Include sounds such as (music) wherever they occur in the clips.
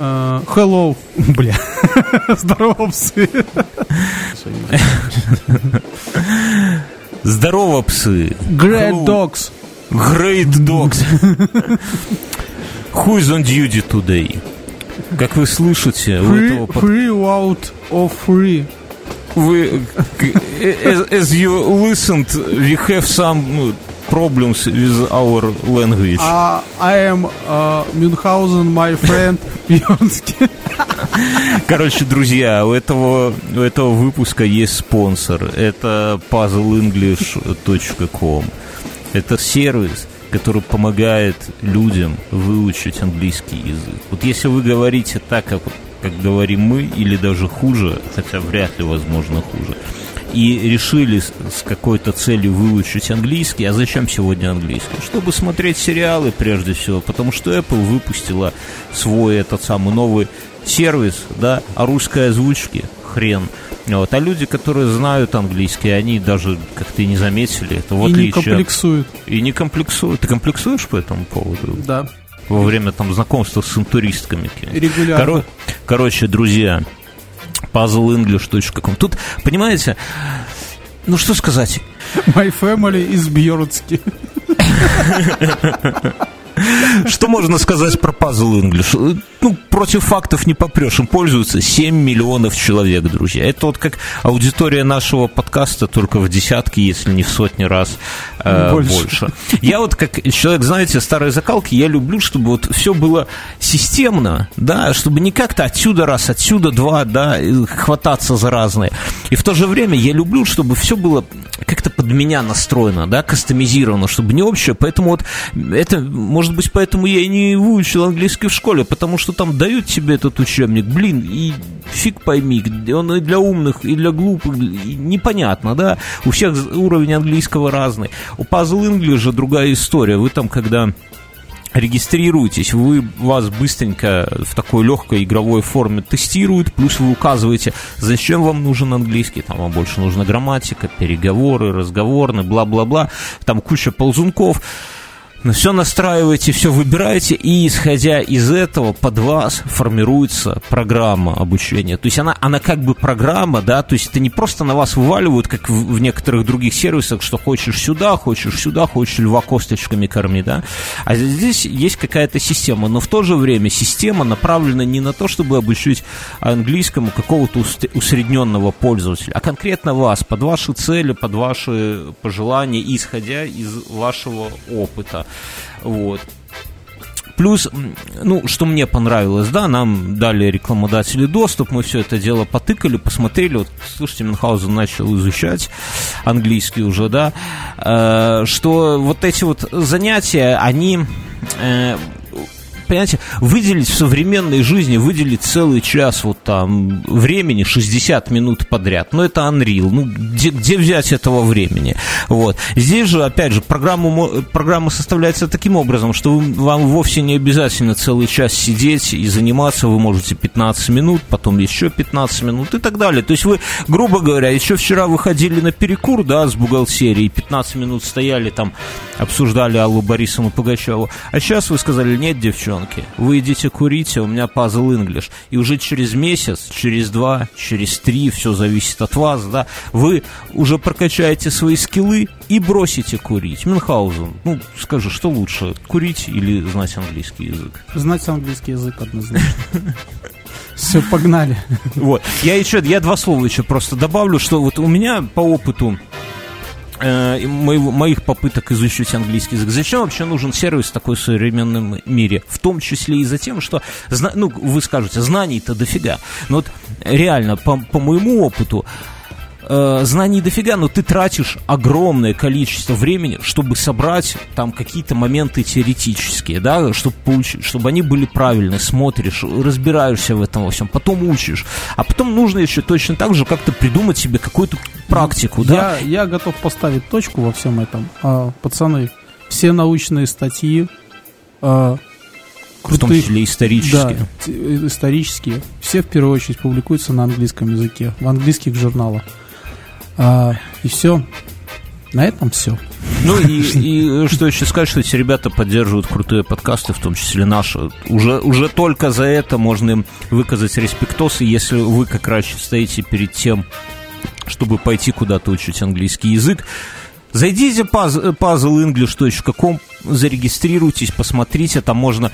Э, hello. Бля. Здорово, псы. Здорово, псы. Great Hello. dogs. Great dogs. Who is on duty today? Как вы слышите, у Free, этого под- free out of free. вы, as, as you listened, we have some ну, problems with our language. Uh, I am uh, Münchhausen, my friend. (laughs) Бьернский. Короче, друзья, у этого, у этого выпуска есть спонсор. Это puzzleenglish.com. Это сервис, который помогает людям выучить английский язык. Вот если вы говорите так, как, как говорим мы, или даже хуже, хотя вряд ли возможно хуже, и решили с, какой-то целью выучить английский, а зачем сегодня английский? Чтобы смотреть сериалы прежде всего, потому что Apple выпустила свой этот самый новый сервис, да, а русской озвучки хрен. Вот. А люди, которые знают английский, они даже как-то и не заметили это. В И не от- комплексует. И не комплексуют. Ты комплексуешь по этому поводу? Да. Во время там знакомства с интуристками? Регулярно. Коро- Короче, друзья, puzzleenglish.com. Тут, понимаете, ну что сказать? My family is Бьернский. Что можно сказать про Puzzle English? Ну, против фактов не попрешь. Им пользуются 7 миллионов человек, друзья. Это вот как аудитория нашего подкаста, только в десятки, если не в сотни раз э, Больше. больше. Я вот как человек, знаете, старой закалки, я люблю, чтобы вот все было системно, да, чтобы не как-то отсюда раз, отсюда два, да, хвататься за разные. И в то же время я люблю, чтобы все было как-то под меня настроено, да, кастомизировано, чтобы не общее. Поэтому вот это, может быть, поэтому я и не выучил английский в школе, потому что там дают тебе этот учебник, блин, и фиг пойми, он и для умных, и для глупых, и непонятно, да, у всех уровень английского разный. У Puzzle English же другая история, вы там, когда регистрируетесь, вы вас быстренько в такой легкой игровой форме тестируют, плюс вы указываете, зачем вам нужен английский, там вам больше нужна грамматика, переговоры, разговорные, бла-бла-бла, там куча ползунков, но все настраиваете, все выбираете, и исходя из этого под вас формируется программа обучения. То есть она, она как бы программа, да, то есть это не просто на вас вываливают, как в, в некоторых других сервисах, что хочешь сюда, хочешь сюда, хочешь льва косточками корми, да. А здесь есть какая-то система, но в то же время система направлена не на то, чтобы обучить английскому какого-то ус- усредненного пользователя, а конкретно вас, под ваши цели, под ваши пожелания, исходя из вашего опыта. Вот. Плюс, ну, что мне понравилось, да, нам дали рекламодатели доступ, мы все это дело потыкали, посмотрели, вот, слушайте, Мюнхгаузен начал изучать английский уже, да, э, что вот эти вот занятия, они... э, понимаете, выделить в современной жизни, выделить целый час вот там времени, 60 минут подряд, ну это Unreal, ну где, где взять этого времени? Вот. Здесь же, опять же, программа, мо- программа составляется таким образом, что вы- вам вовсе не обязательно целый час сидеть и заниматься, вы можете 15 минут, потом еще 15 минут и так далее. То есть вы, грубо говоря, еще вчера выходили на перекур, да, с бухгалтерией, 15 минут стояли там, обсуждали Аллу Борисовну Пугачеву, а сейчас вы сказали, нет, девчонки, вы идите курите, у меня Puzzle English. И уже через месяц, через два, через три, все зависит от вас, да, вы уже прокачаете свои скиллы и бросите курить. Мюнхгаузен, ну, скажи, что лучше, курить или знать английский язык? Знать английский язык однозначно. (laughs) Все, погнали. Вот. Я еще, я два слова еще просто добавлю, что вот у меня по опыту э, моих попыток изучить английский язык. Зачем вообще нужен сервис в такой современном мире? В том числе и за тем, что, ну, вы скажете, знаний-то дофига. Но вот реально, по, по моему опыту, э, знаний дофига, но ты тратишь огромное количество времени, чтобы собрать там какие-то моменты теоретические, да, чтобы получить, чтобы они были правильные, смотришь, разбираешься в этом во всем, потом учишь, а потом нужно еще точно так же как-то придумать себе какую-то практику, да, Я, я готов поставить точку во всем этом. А, пацаны, все научные статьи, а, в том крутых, числе исторические. да, э, исторические, все в первую очередь публикуются на английском языке, в английских журналах. А, и все. На этом все. Ну и, и что еще сказать, что эти ребята поддерживают крутые подкасты, в том числе наши. Уже, уже только за это можно им выказать респектос, и если вы как раз стоите перед тем, чтобы пойти куда-то учить английский язык, Зайдите puzzleenglish.com, зарегистрируйтесь, посмотрите, там можно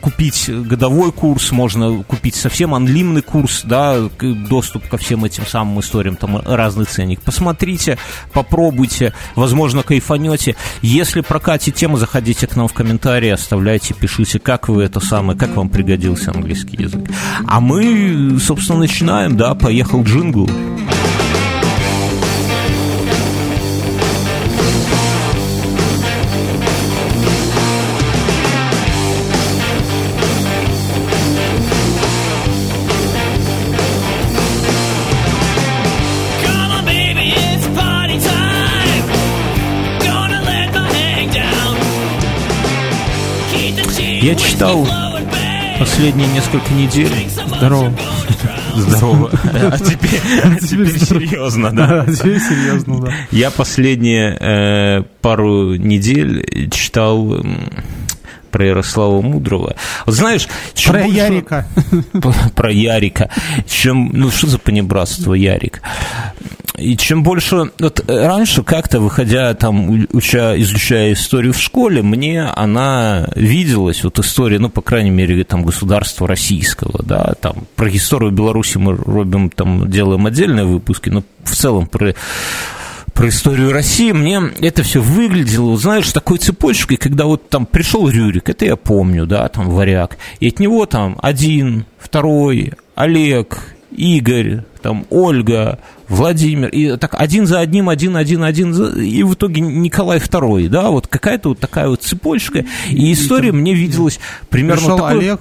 купить годовой курс, можно купить совсем анлимный курс, да, доступ ко всем этим самым историям, там разный ценник. Посмотрите, попробуйте, возможно, кайфанете. Если прокатит тему, заходите к нам в комментарии, оставляйте, пишите, как вы это самое, как вам пригодился английский язык. А мы, собственно, начинаем, да, поехал джингл. Я читал последние несколько недель. Здорово. Здорово. (laughs) А теперь, а теперь серьезно, (laughs) да. А теперь серьезно, да. Я последние э, пару недель читал про Ярослава Мудрого. Вот знаешь... Про больше... Ярика. (laughs) Про Ярика. Чем... Ну, что за понебратство Ярик? И чем больше... Вот раньше как-то, выходя там, уча, изучая историю в школе, мне она виделась, вот история, ну, по крайней мере, там, государства российского, да, там, про историю Беларуси мы робим, там, делаем отдельные выпуски, но в целом про про историю России, мне это все выглядело, знаешь, такой цепочкой, когда вот там пришел Рюрик, это я помню, да, там варяг, и от него там один, второй, Олег, Игорь, там Ольга, Владимир, и так один за одним, один, один, один, и в итоге Николай II, да, вот какая-то вот такая вот цепочка, и история мне виделась примерно такой... Олег,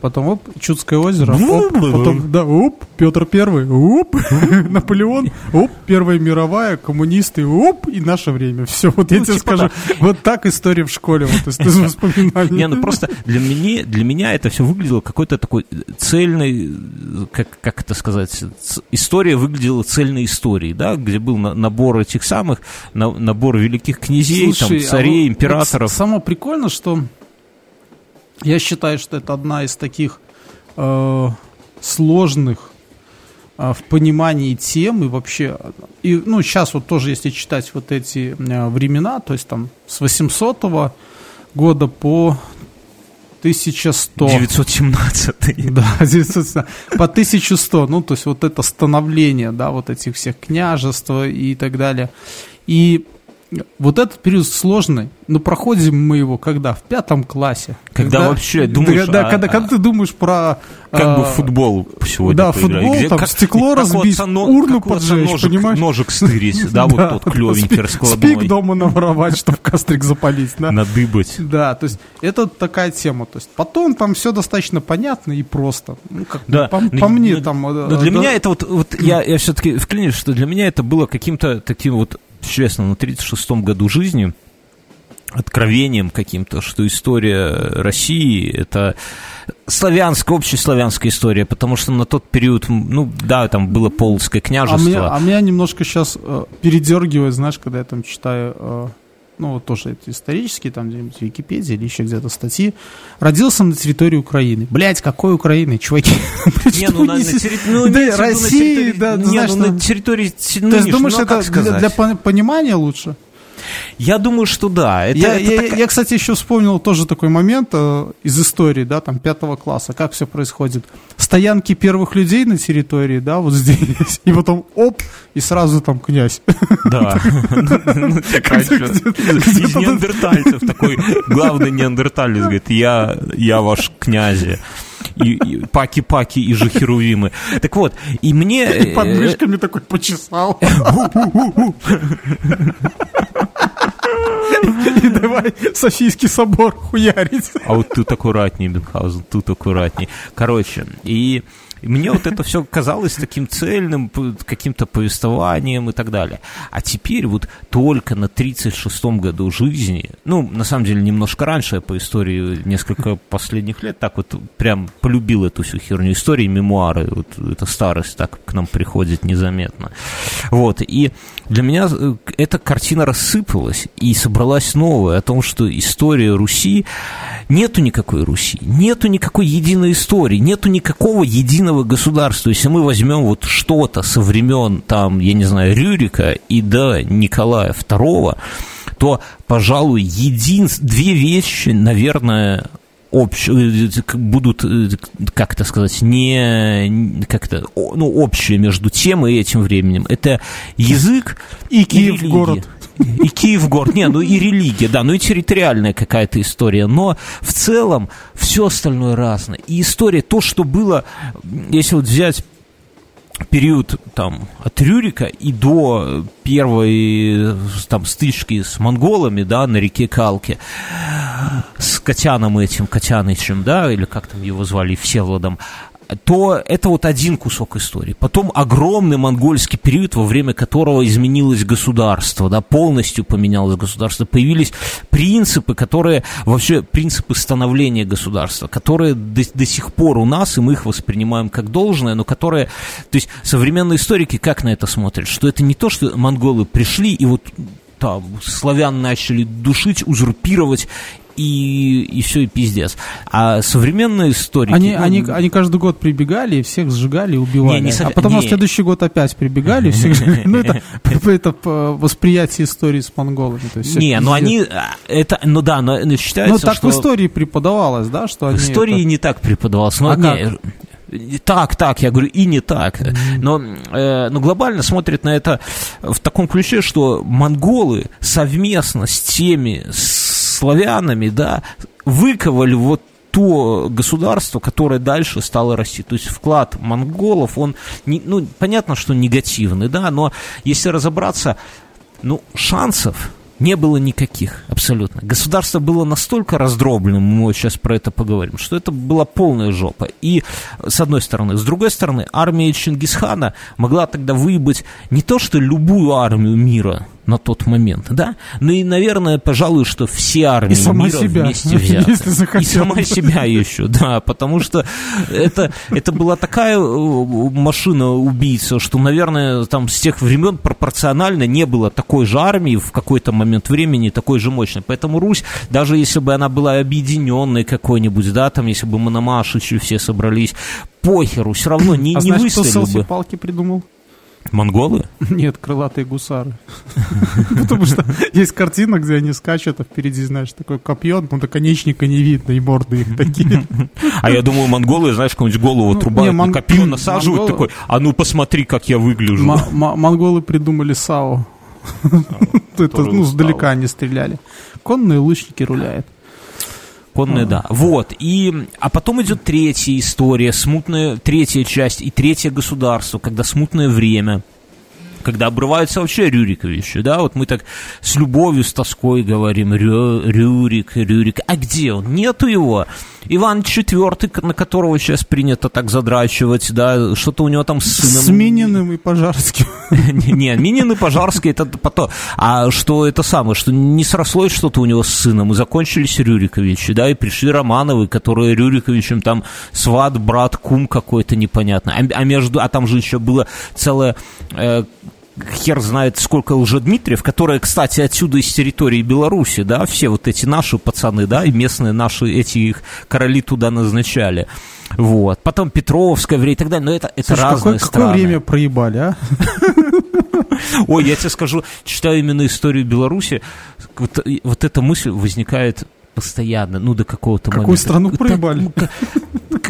потом оп, Чудское озеро, оп, потом, да, оп, Петр Первый, оп, (laughs) Наполеон, оп, Первая мировая, коммунисты, оп, и наше время. Все, вот я Ну, тебе типа скажу, вот так история в школе, вот из (laughs) воспоминаний. Не, ну просто для меня, для меня это все выглядело какой-то такой цельной, как, как это сказать, история выглядела цельной историей, да, где был на- набор этих самых, на- набор великих князей, Слушай, там, а царей, вот- императоров. вот самое прикольное, что я считаю, что это одна из таких э, сложных э, в понимании тем и вообще. И, ну, сейчас вот тоже, если читать вот эти э, времена, то есть там с 800 года по 1100. 917 (laughs) Да, 900, по 1100, ну, то есть вот это становление, да, вот этих всех княжеств и так далее. И вот этот период сложный, но проходим мы его когда? В пятом классе. Когда вообще думаешь, Да, а- когда, а- когда ты думаешь про... Как бы а, в футбол сегодня да, поиграли. футбол, там стекло как у разбить, отца но- урну поджечь, ножик, понимаешь? Ножик стырить, да, вот тот клевенький раскладной. Спик дома наворовать, чтобы кострик запалить, да? Надыбать. Да, то есть это такая тема. То есть потом там все достаточно понятно и просто. Ну, как бы Да. по, по мне там... э, для меня это вот, я все-таки вклинюсь, что для меня это было каким-то таким вот, честно, на 36-м году жизни, откровением каким-то, что история России это славянская, общеславянская история, потому что на тот период, ну да, там было полоцкое А княжество. меня, а меня немножко сейчас э, передергивает, знаешь, когда я там читаю, э, ну, вот тоже это исторические, там где-нибудь в Википедии или еще где-то статьи. Родился на территории Украины. Блять, какой Украины, чуваки? (laughs) Не, ну, на, ну, в виду на России, территории- да, не, ну, ну, на территории То есть думаешь, ну, это для, понимания лучше? Я думаю, что да. Это, я, это я, такая- я, кстати, еще вспомнил тоже такой момент э, из истории, да, там, пятого класса, как все происходит. Стоянки первых людей на территории, да, вот здесь, и потом оп, и сразу там князь. Да. (laughs) Ну. (laughs) Из неандертальцев такой главный неандерталец говорит, я, я ваш князь. И, паки-паки и же херувимы. Так вот, и мне... И под э, мышками такой почесал. (laughs) И давай Софийский собор хуярить. А вот тут аккуратней, Бенхаузен, тут аккуратней. Короче, и мне вот это все казалось таким цельным, каким-то повествованием и так далее. А теперь вот только на 36-м году жизни, ну, на самом деле, немножко раньше я по истории несколько последних лет так вот прям полюбил эту всю херню. Истории, мемуары, вот эта старость так к нам приходит незаметно. Вот, и для меня э, эта картина рассыпалась и собралась новая о том, что история Руси, нету никакой Руси, нету никакой единой истории, нету никакого единого государства. Если мы возьмем вот что-то со времен, там, я не знаю, Рюрика и до Николая II, то, пожалуй, един... две вещи, наверное, общ, э, будут, э, как это сказать, не как-то, ну, общее между тем и этим временем. Это язык и Киев и город. И Киев город. Не, ну и религия, да, ну и территориальная какая-то история. Но в целом все остальное разное. И история, то, что было, если вот взять период там от Рюрика и до первой там стычки с монголами, да, на реке Калке, с Котяном этим, Котянычем, да, или как там его звали, Всеволодом, то это вот один кусок истории. Потом огромный монгольский период, во время которого изменилось государство, да, полностью поменялось государство, появились принципы, которые, вообще принципы становления государства, которые до, до сих пор у нас, и мы их воспринимаем как должное, но которые, то есть современные историки как на это смотрят, что это не то, что монголы пришли и вот там славян начали душить, узурпировать и, и все, и пиздец. А современные историки... Они, ну, они, они каждый год прибегали, и всех сжигали и убивали. Не, не, а потом не. на следующий год опять прибегали, всех сжигали. (laughs) Ну, это, (laughs) это восприятие истории с монголами. Не, ну они... А, это, ну да, но считается, Ну так в истории преподавалось, да? что В истории не так преподавалось. Но, а так, так, я говорю, и не так. Но, э, но глобально смотрят на это в таком ключе, что монголы совместно с теми, с славянами, да, выковали вот то государство, которое дальше стало расти. То есть вклад монголов, он, не, ну, понятно, что негативный, да, но если разобраться, ну, шансов не было никаких, абсолютно. Государство было настолько раздробленным, мы сейчас про это поговорим, что это была полная жопа. И с одной стороны. С другой стороны, армия Чингисхана могла тогда выебать не то, что любую армию мира, на тот момент, да? Ну и, наверное, пожалуй, что все армии и сама мира себя, вместе (laughs) взяты. И сама себя еще, да, потому что это, это была такая э, машина-убийца, что, наверное, там с тех времен пропорционально не было такой же армии в какой-то момент времени, такой же мощной. Поэтому Русь, даже если бы она была объединенной какой-нибудь, да, там, если бы Мономашичи все собрались, похеру, все равно не, а не знаешь, выстоял кто бы. палки придумал? Монголы? (laughs) Нет, крылатые гусары. (laughs) Потому что есть картина, где они скачут, а впереди, знаешь, такое копье, но наконечника не видно, и морды их такие. (laughs) А я думаю, монголы, знаешь, какую-нибудь голову ну, отрубают, на копье насаживают такой, а ну посмотри, как я выгляжу. Монголы придумали САУ. Это, ну, сдалека они стреляли. Конные лучники руляют. Конная, да. Вот. И, а потом идет третья история, смутная, третья часть и третье государство, когда смутное время когда обрываются вообще Рюриковичи, да, вот мы так с любовью, с тоской говорим, Рю, Рюрик, Рюрик, а где он? Нету его. Иван IV, на которого сейчас принято так задрачивать, да, что-то у него там с сыном... С Мининым и Пожарским. (laughs) Не, Минин и Пожарский это потом. А что это самое, что не срослось что-то у него с сыном, и закончились Рюриковичи, да, и пришли Романовы, которые Рюриковичем там сват, брат, кум какой-то непонятный. А, а между, а там же еще было целое э, хер знает сколько уже Дмитриев, которые, кстати, отсюда из территории Беларуси, да, все вот эти наши пацаны, да, и местные наши эти их короли туда назначали. Вот. Потом Петровское время и так далее. Но это, это Слушай, разные какое, страны. Какое время проебали, а? Ой, я тебе скажу, читаю именно историю Беларуси, вот, вот эта мысль возникает постоянно, ну, до какого-то Какую момента. Какую страну проебали?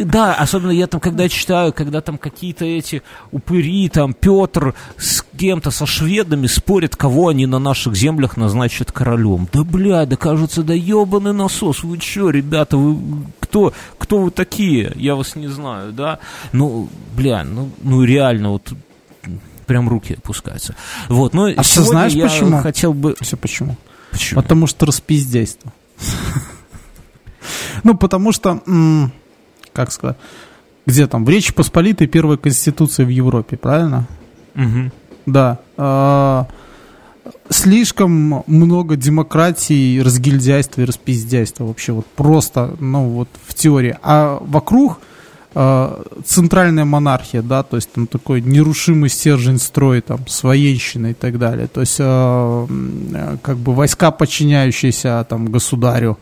Да, особенно я там, когда читаю, когда там какие-то эти упыри, там, Петр с кем-то, со шведами спорят, кого они на наших землях назначат королем. Да, бля, да кажется, да ебаный насос, вы что, ребята, вы кто, кто вы такие? Я вас не знаю, да? Ну, бля, ну, ну реально, вот прям руки опускаются. Вот, но а ты знаешь я почему? хотел бы... Все почему? Почему? Потому что распиздяйство. (laughs) Ну, потому что, как сказать, где там, в Речи Посполитой первая конституция в Европе, правильно? Угу. Да. А, слишком много демократии, разгильдяйства и распиздяйства вообще вот просто, ну вот в теории. А вокруг центральная монархия, да, то есть там такой нерушимый стержень строй, там, с военщиной и так далее. То есть э, как бы войска, подчиняющиеся там государю,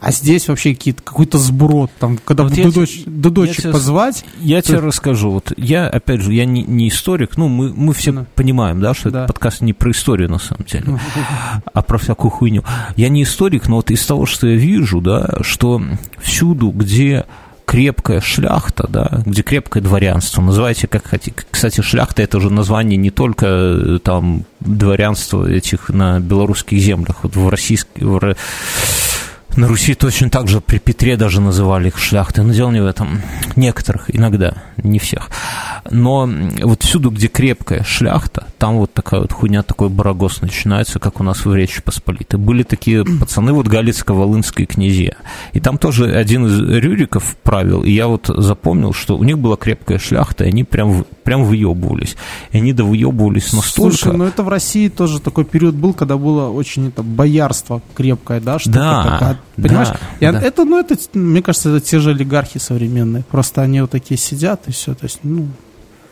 а здесь вообще какие-то, какой-то сброд, там, когда вот до, дочь, до дочек я позвать. Я тебе расскажу, вот я, опять же, я не, не историк, ну, мы, мы все да. понимаем, да, что да. этот подкаст не про историю, на самом деле, (laughs) а про всякую хуйню. Я не историк, но вот из того, что я вижу, да, что всюду, где крепкая шляхта, да, где крепкое дворянство, называйте как хотите. Кстати, шляхта это уже название не только э, там дворянства этих на белорусских землях, вот в российских, в, на Руси точно так же при Петре даже называли их шляхты, но дело не в этом. Некоторых, иногда, не всех. Но вот всюду, где крепкая шляхта, там вот такая вот хуйня, такой барагос начинается, как у нас в Речи Посполитой. Были такие (clears throat) пацаны, вот Галицко-Волынские князья. И там тоже один из Рюриков правил, и я вот запомнил, что у них была крепкая шляхта, и они прям, прям выебывались. И они довыебывались настолько... Слушай, ну это в России тоже такой период был, когда было очень это боярство крепкое, да? Что да, Понимаешь? Да, да. Это, ну, это, мне кажется, это те же олигархи современные. Просто они вот такие сидят и все. То есть, ну,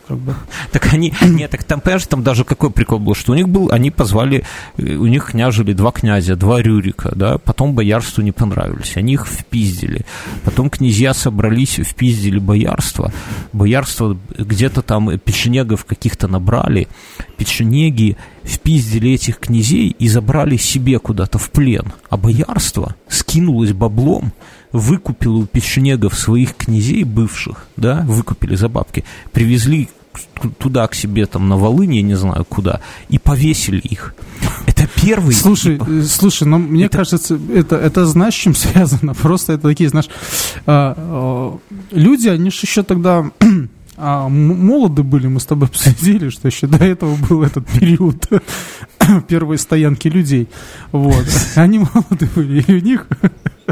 как бы. Так они, нет, так там, понимаешь, там даже какой прикол был, что у них был, они позвали, э, у них княжили два князя, два Рюрика, да, потом боярству не понравились, они их впиздили, потом князья собрались, впиздили боярство, боярство где-то там печенегов каких-то набрали, печенеги впиздили этих князей и забрали себе куда-то в плен, а боярство скинулось баблом, выкупило у печенегов своих князей бывших, да, выкупили за бабки, привезли туда к себе, там, на Волыне, я не знаю куда, и повесили их. Это первый... Слушай, типа... слушай, но мне это... кажется, это, это знаешь, с чем (laughs) связано? Просто это такие, знаешь, а, а, люди, они же еще тогда (clears throat) а, молоды были, мы с тобой (laughs) обсудили, что еще до этого был этот период (laughs) первой стоянки людей. Вот. Они молоды были, и у них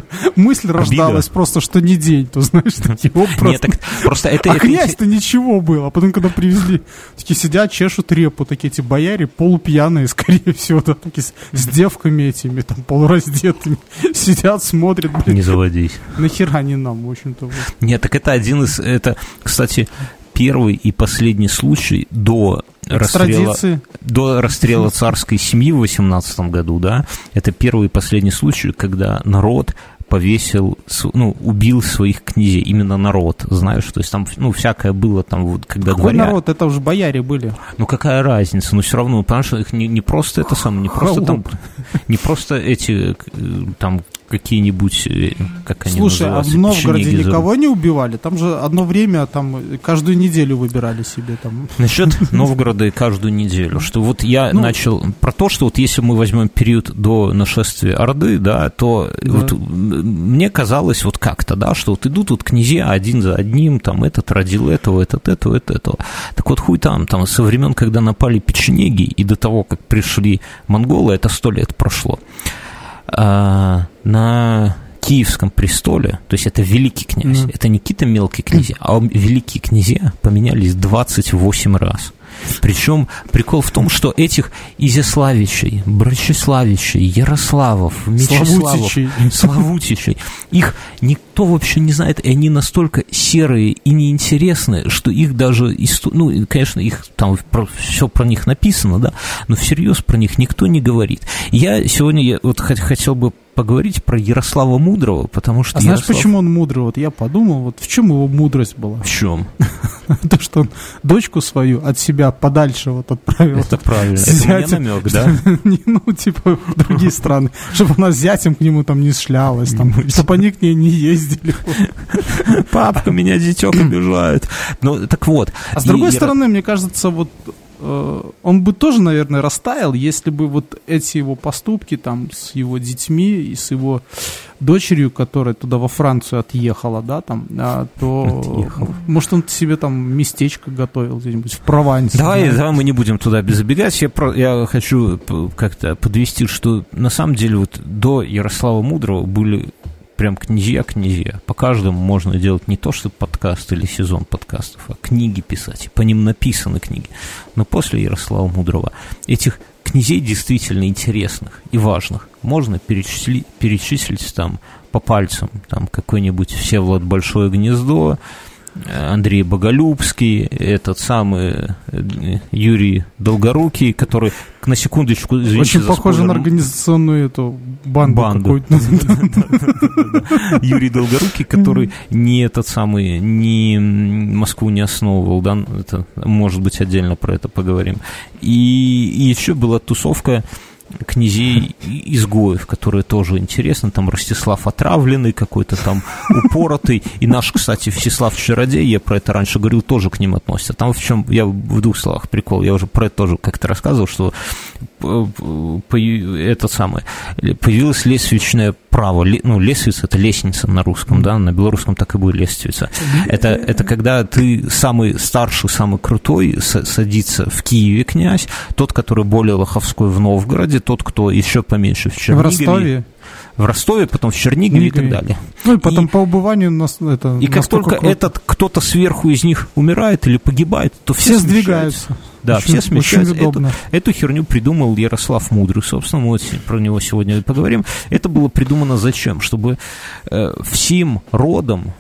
(laughs) мысль рождалась Обида. просто, что не день, то знаешь, такие просто... Нет, так, просто это, а это... князь-то ничего был, а потом, когда привезли, такие сидят, чешут репу, такие эти бояре полупьяные, (laughs) скорее всего, да, такие с, с девками этими, там, полураздетыми, (laughs) сидят, смотрят, блин. Не заводись. Нахера не нам, в общем-то. Вот. Нет, так это один из, это, кстати, первый и последний случай до расстрела, до расстрела царской семьи в 18 году, да, это первый и последний случай, когда народ повесил, ну, убил своих князей, именно народ, знаешь, то есть там, ну, всякое было там, вот, когда Какой дворя... народ? Это уже бояре были. Ну, какая разница, ну, все равно, понимаешь, их не, не просто это самое, не просто там, не просто эти, там, какие-нибудь, э, как они Слушай, а в Новгороде никого не убивали? Там же одно время, там, каждую неделю выбирали себе там. Насчет (laughs) Новгорода и каждую неделю, что вот я ну, начал про то, что вот если мы возьмем период до нашествия Орды, да, то да. вот мне казалось вот как-то, да, что вот идут тут князья один за одним, там, этот родил этого, этот этого, этот этого. Так вот хуй там, там, со времен, когда напали печенеги и до того, как пришли монголы, это сто лет прошло. А, на Киевском престоле, то есть это великий князь, mm. это не какие-то мелкие князья, а великие князья поменялись 28 раз. Причем прикол в том, что этих Изяславичей, Брачеславичей, Ярославов, Мечиславов, Славутичей, их никто вообще не знает, и они настолько серые и неинтересные, что их даже, ну, конечно, их там про, все про них написано, да, но всерьез про них никто не говорит. Я сегодня я вот хотел бы поговорить про Ярослава Мудрого, потому что... А Ярослав... знаешь, почему он мудрый? Вот я подумал, вот в чем его мудрость была? В чем? (laughs) То, что он дочку свою от себя подальше вот отправил. Это правильно. Это намек, да? (laughs) Ну, типа, в другие (laughs) страны. Чтобы она с зятем к нему там не шлялась, там, чтобы они к ней не ездили. Папка, меня зятек обижает. Ну, так вот. А с другой стороны, мне кажется, вот он бы тоже, наверное, растаял, если бы вот эти его поступки там с его детьми и с его дочерью, которая туда во Францию отъехала, да, там, а, то Отъехала. может он себе там местечко готовил где-нибудь в Провансе. Давай, знаешь. давай мы не будем туда забегать. Я, про, я хочу как-то подвести, что на самом деле вот до Ярослава Мудрого были прям князья-князья. По каждому можно делать не то, что подкаст или сезон подкастов, а книги писать. По ним написаны книги. Но после Ярослава Мудрого этих князей действительно интересных и важных можно перечисли- перечислить там по пальцам. Там какой-нибудь Всеволод Большое Гнездо, Андрей Боголюбский, этот самый э, Юрий Долгорукий, который, на секундочку, извините Очень за похоже на спойлер, организационную эту банду, Банду. (laughs) Юрий Долгорукий, который не этот самый, не Москву не основывал, да, это, может быть, отдельно про это поговорим. И еще была тусовка князей изгоев, которые тоже интересны, там Ростислав Отравленный какой-то там упоротый, и наш, кстати, Всеслав Чародей, я про это раньше говорил, тоже к ним относится. Там в чем, я в двух словах прикол, я уже про это тоже как-то рассказывал, что э, это самое, появилось лесвичное право, ну, лесвица это лестница на русском, да, на белорусском так и будет лестница. Это, это когда ты самый старший, самый крутой, садится в Киеве князь, тот, который более лоховской в Новгороде, тот, кто еще поменьше в В. Ростове. В Ростове, потом в Чернигове и так далее. Ну и потом И- по убыванию нас это И как только круто. этот кто-то сверху из них умирает или погибает, то все, все сдвигаются. Да, Очень- все смещаются. Очень удобно. Эту херню придумал Ярослав Мудрый, собственно, мы вот про него сегодня поговорим. Это было придумано зачем? Чтобы э, всем родом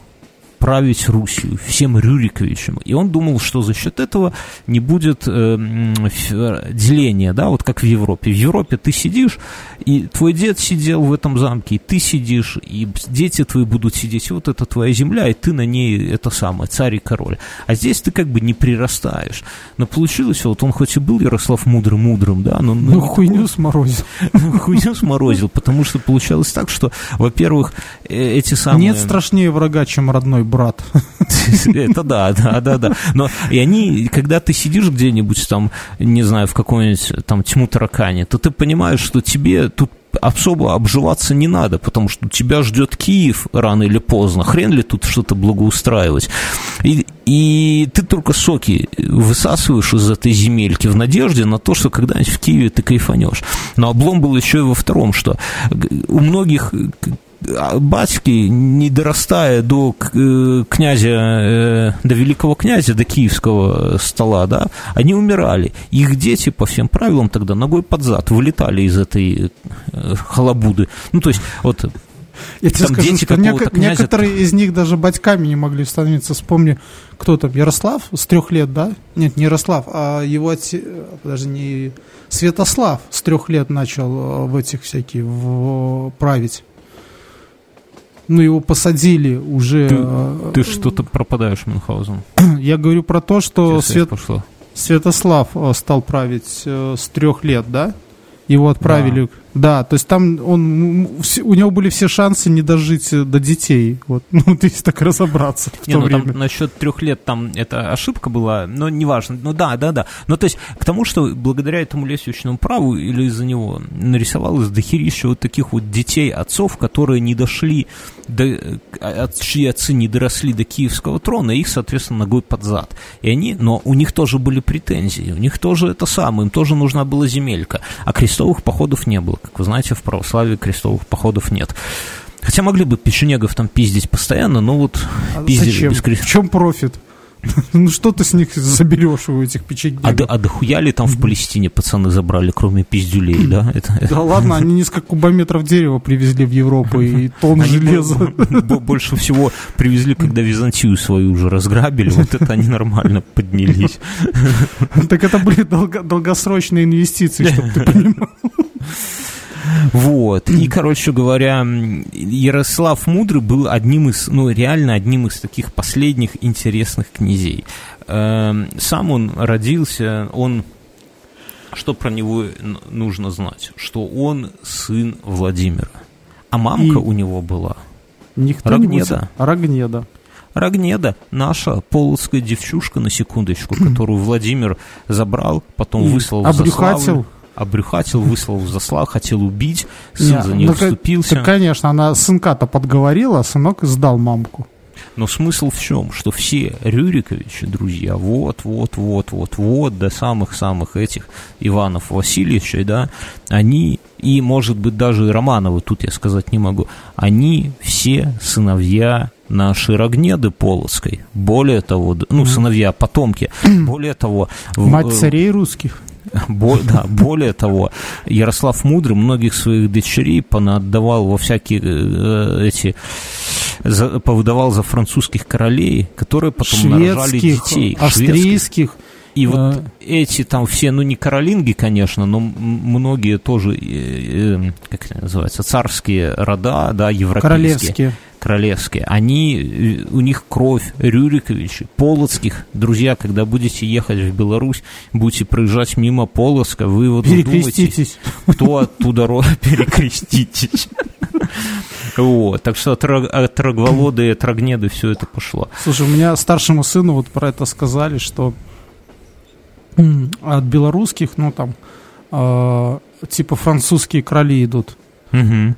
править Русью, всем Рюриковичем. И он думал, что за счет этого не будет э, ф- деления, да, вот как в Европе. В Европе ты сидишь, и твой дед сидел в этом замке, и ты сидишь, и дети твои будут сидеть, и вот это твоя земля, и ты на ней это самое, царь и король. А здесь ты как бы не прирастаешь. Но получилось, вот он хоть и был Ярослав Мудрым мудрым, да, но... Ну, хуйню сморозил. (laughs) хуйню сморозил, потому что получалось так, что, во-первых, э, эти самые... Нет страшнее врага, чем родной брат. (laughs) Это да, да, да, да. Но и они, когда ты сидишь где-нибудь там, не знаю, в какой-нибудь там тьму таракане, то ты понимаешь, что тебе тут особо обживаться не надо, потому что тебя ждет Киев рано или поздно. Хрен ли тут что-то благоустраивать. И, и ты только соки высасываешь из этой земельки в надежде на то, что когда-нибудь в Киеве ты кайфанешь. Но облом был еще и во втором, что у многих батьки, не дорастая до э, князя, э, до великого князя, до киевского стола, да, они умирали. Их дети по всем правилам тогда ногой под зад вылетали из этой э, халабуды. Ну, то есть, вот Я тебе Там скажу, дети что неко- князя- некоторые из них даже батьками не могли становиться. Вспомни, кто там, Ярослав с трех лет, да? Нет, не Ярослав, а его отец, подожди, не Святослав с трех лет начал в этих всякие в, править. Ну, его посадили уже. Ты- э, ты что-то пропадаешь, Мюнхгаузен. (clears throat) Я говорю про то, что Свет-. Святослав э, стал править э, с трех лет, да? Его отправили. Да, то есть там он, у него были все шансы не дожить э, до детей. Вот, (laughs) ну, вот если так разобраться в Не, то ну время. там насчет трех лет там это ошибка была, но неважно. Ну да, да, да. Ну то есть к тому, что благодаря этому лесвичному праву или из-за него нарисовалось дохерища вот таких вот детей, отцов, которые не дошли, до, э, чьи отцы не доросли до киевского трона, их, соответственно, ногой под зад. И они, но у них тоже были претензии, у них тоже это самое, им тоже нужна была земелька, а крестовых походов не было. Как вы знаете, в православии крестовых походов нет. Хотя могли бы печенегов там пиздить постоянно, но вот А пиздили зачем? без крест- В чем профит? (laughs) Ну что ты с них заберешь у этих печеньгов? А, а дохуя ли там в Палестине пацаны забрали, кроме пиздюлей, да? Это, Да ладно, они несколько кубометров дерева привезли в Европу и тонн Они железа. бо- бо- больше всего привезли, когда Византию свою уже разграбили, вот это они нормально поднялись. Так это были долго- долгосрочные инвестиции, чтобы ты понимал. (laughs) Вот. И, короче говоря, Ярослав Мудрый был одним из, ну, реально одним из таких последних интересных князей. Эм, Сам он родился, он... Что про него нужно знать? Что он сын Владимира. А мамка И- у него была Никто Рогнеда. не Рогнеда. Рогнеда, наша полоцкая девчушка, на секундочку, (clears throat) которую Владимир забрал, потом выслал в Заславль. Обрюхатил. выслал в заслав, хотел убить, сын Не, за нее ну, как- вступился. так, конечно, она сынка-то подговорила, а сынок сдал мамку. Но смысл в чем? Что все Рюриковичи, друзья, вот, вот, вот, вот, вот, до самых-самых этих Иванов Васильевичей, да, они, и, может быть, даже и Романовы, тут я сказать не могу, они все сыновья нашей Рогнеды Полоцкой. Более того, ну, сыновья, потомки. Более того... Мать царей русских. Бо- да, более того, Ярослав Мудрый многих своих дочерей понаотдавал во всякие э, эти за, повыдавал за французских королей, которые потом нарожали Шведских, детей. Шведских. И вот эти там все, ну не каролинги, конечно, но многие тоже, э, э, как это называется, царские рода, да, европейские Королевские. королевские, они, э, у них кровь Рюриковичей, Полоцких. Друзья, когда будете ехать в Беларусь, будете проезжать мимо Полоцка, вы вот думаете, Перекреститесь. кто оттуда родом, (laughs) перекреститесь. Вот, так что от, от Рогволода и от Рогнеды все это пошло. Слушай, у меня старшему сыну вот про это сказали, что от белорусских, ну там, э, типа французские короли идут. Мгм.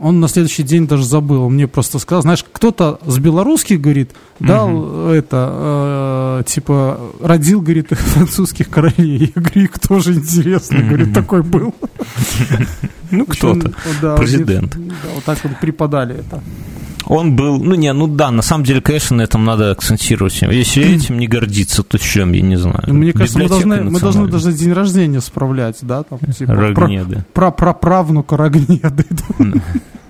Он на следующий день даже забыл. Он мне просто сказал, знаешь, кто-то с белорусских, говорит, дал это, э, типа, родил, говорит, французских королей. (laughs) Я говорю, и кто же, интересно, говорит, такой был. (laughs) Ну, кто-то. да, Президент. Да, вот так вот преподали это. Он был, ну не, ну да, на самом деле, конечно, на этом надо акцентировать. Если (clears throat) этим не гордиться, то чем, я не знаю. И Мне кажется, мы должны, мы должны даже день рождения справлять, да, там, типа, про, Рогнеды. про, про правнука Рогнеды. (laughs)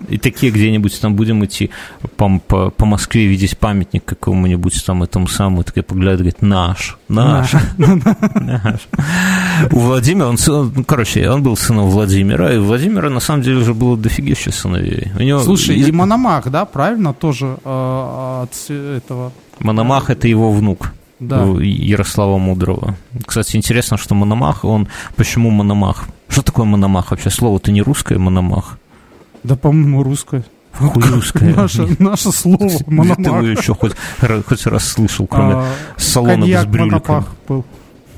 И такие где-нибудь там будем идти по, по, по Москве видеть памятник какому-нибудь там этому самому, такие поглядывают, говорит, наш, наш, наш. (laughs) У Владимира, он, ну, короче, он был сыном Владимира, и у Владимира на самом деле уже было дофигища сыновей. У него Слушай, и Мономах, да, правильно, тоже э, от этого, Мономах это его внук. да. Ярослава Мудрого. Кстати, интересно, что Мономах, он... Почему Мономах? Что такое Мономах вообще? Слово-то не русское, Мономах. Да, по-моему, русское. Хуй русское. Наше, наше слово, Где ты его еще хоть, хоть раз слышал, кроме А, салона коньяк с? Монопах был.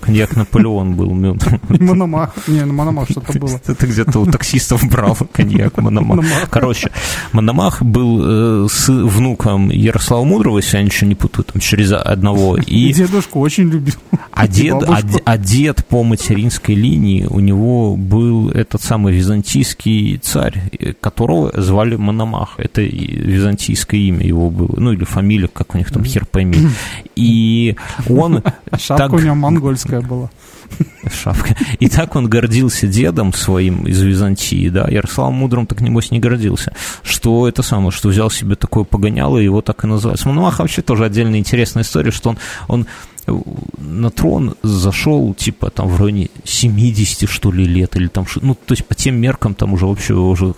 Коньяк Наполеон был. (laughs) Мономах. Не, ну Мономах что-то было. Это где-то у таксистов брал (laughs) коньяк Мономах. Короче, Мономах был э, с внуком Ярослава Мудрого, если я ничего не путаю, там через одного. И дедушку очень любил. (laughs) А дед, а, а дед по материнской линии, у него был этот самый византийский царь, э, которого звали Мономах. Это византийское имя его было, ну или фамилия, как у них там, хер пойми. И он шапка так- у него монгольская была. шапка. И так он гордился дедом своим из Византии, да, Ярославом Мудрым так, небось, не гордился, что это самое, что взял себе такое погоняло, и его так и называется. Мономах вообще тоже отдельная интересная история, что он, он э, на трон зашел, типа, там, в районе 70, что ли, лет, или там, ну, то есть по тем меркам там уже вообще уже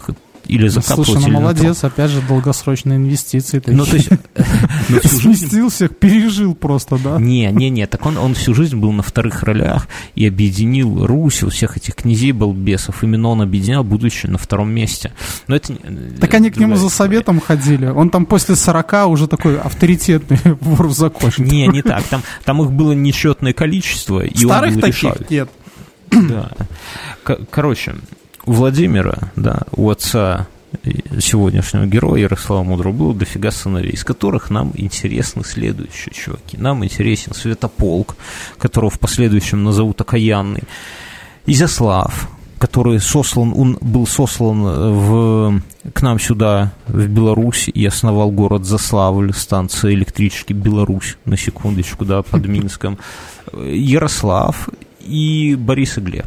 или закапывать, Слушай, ну молодец, опять же, долгосрочные инвестиции. Ну, то есть, (laughs) ну, всю жизнь Сместил всех, пережил просто, да? Не, не, не, так он, он всю жизнь был на вторых ролях и объединил Русь, у всех этих князей балбесов. Именно он объединял, будучи на втором месте. Но это... Так они к нему за советом ходили. Он там после 40 уже такой авторитетный (laughs) вор в законе. Не, не так. Там, там их было несчетное количество, и Старых он был таких решающий. нет. Да. Короче, у Владимира, да, у отца сегодняшнего героя Ярослава Мудрого было дофига сыновей, из которых нам интересны следующие чуваки. Нам интересен Святополк, которого в последующем назовут Окаянный, Изяслав, который сослан, он был сослан в, к нам сюда, в Беларусь, и основал город Заславль, станция электрички Беларусь, на секундочку, да, под Минском. Ярослав и Борис и Глеб.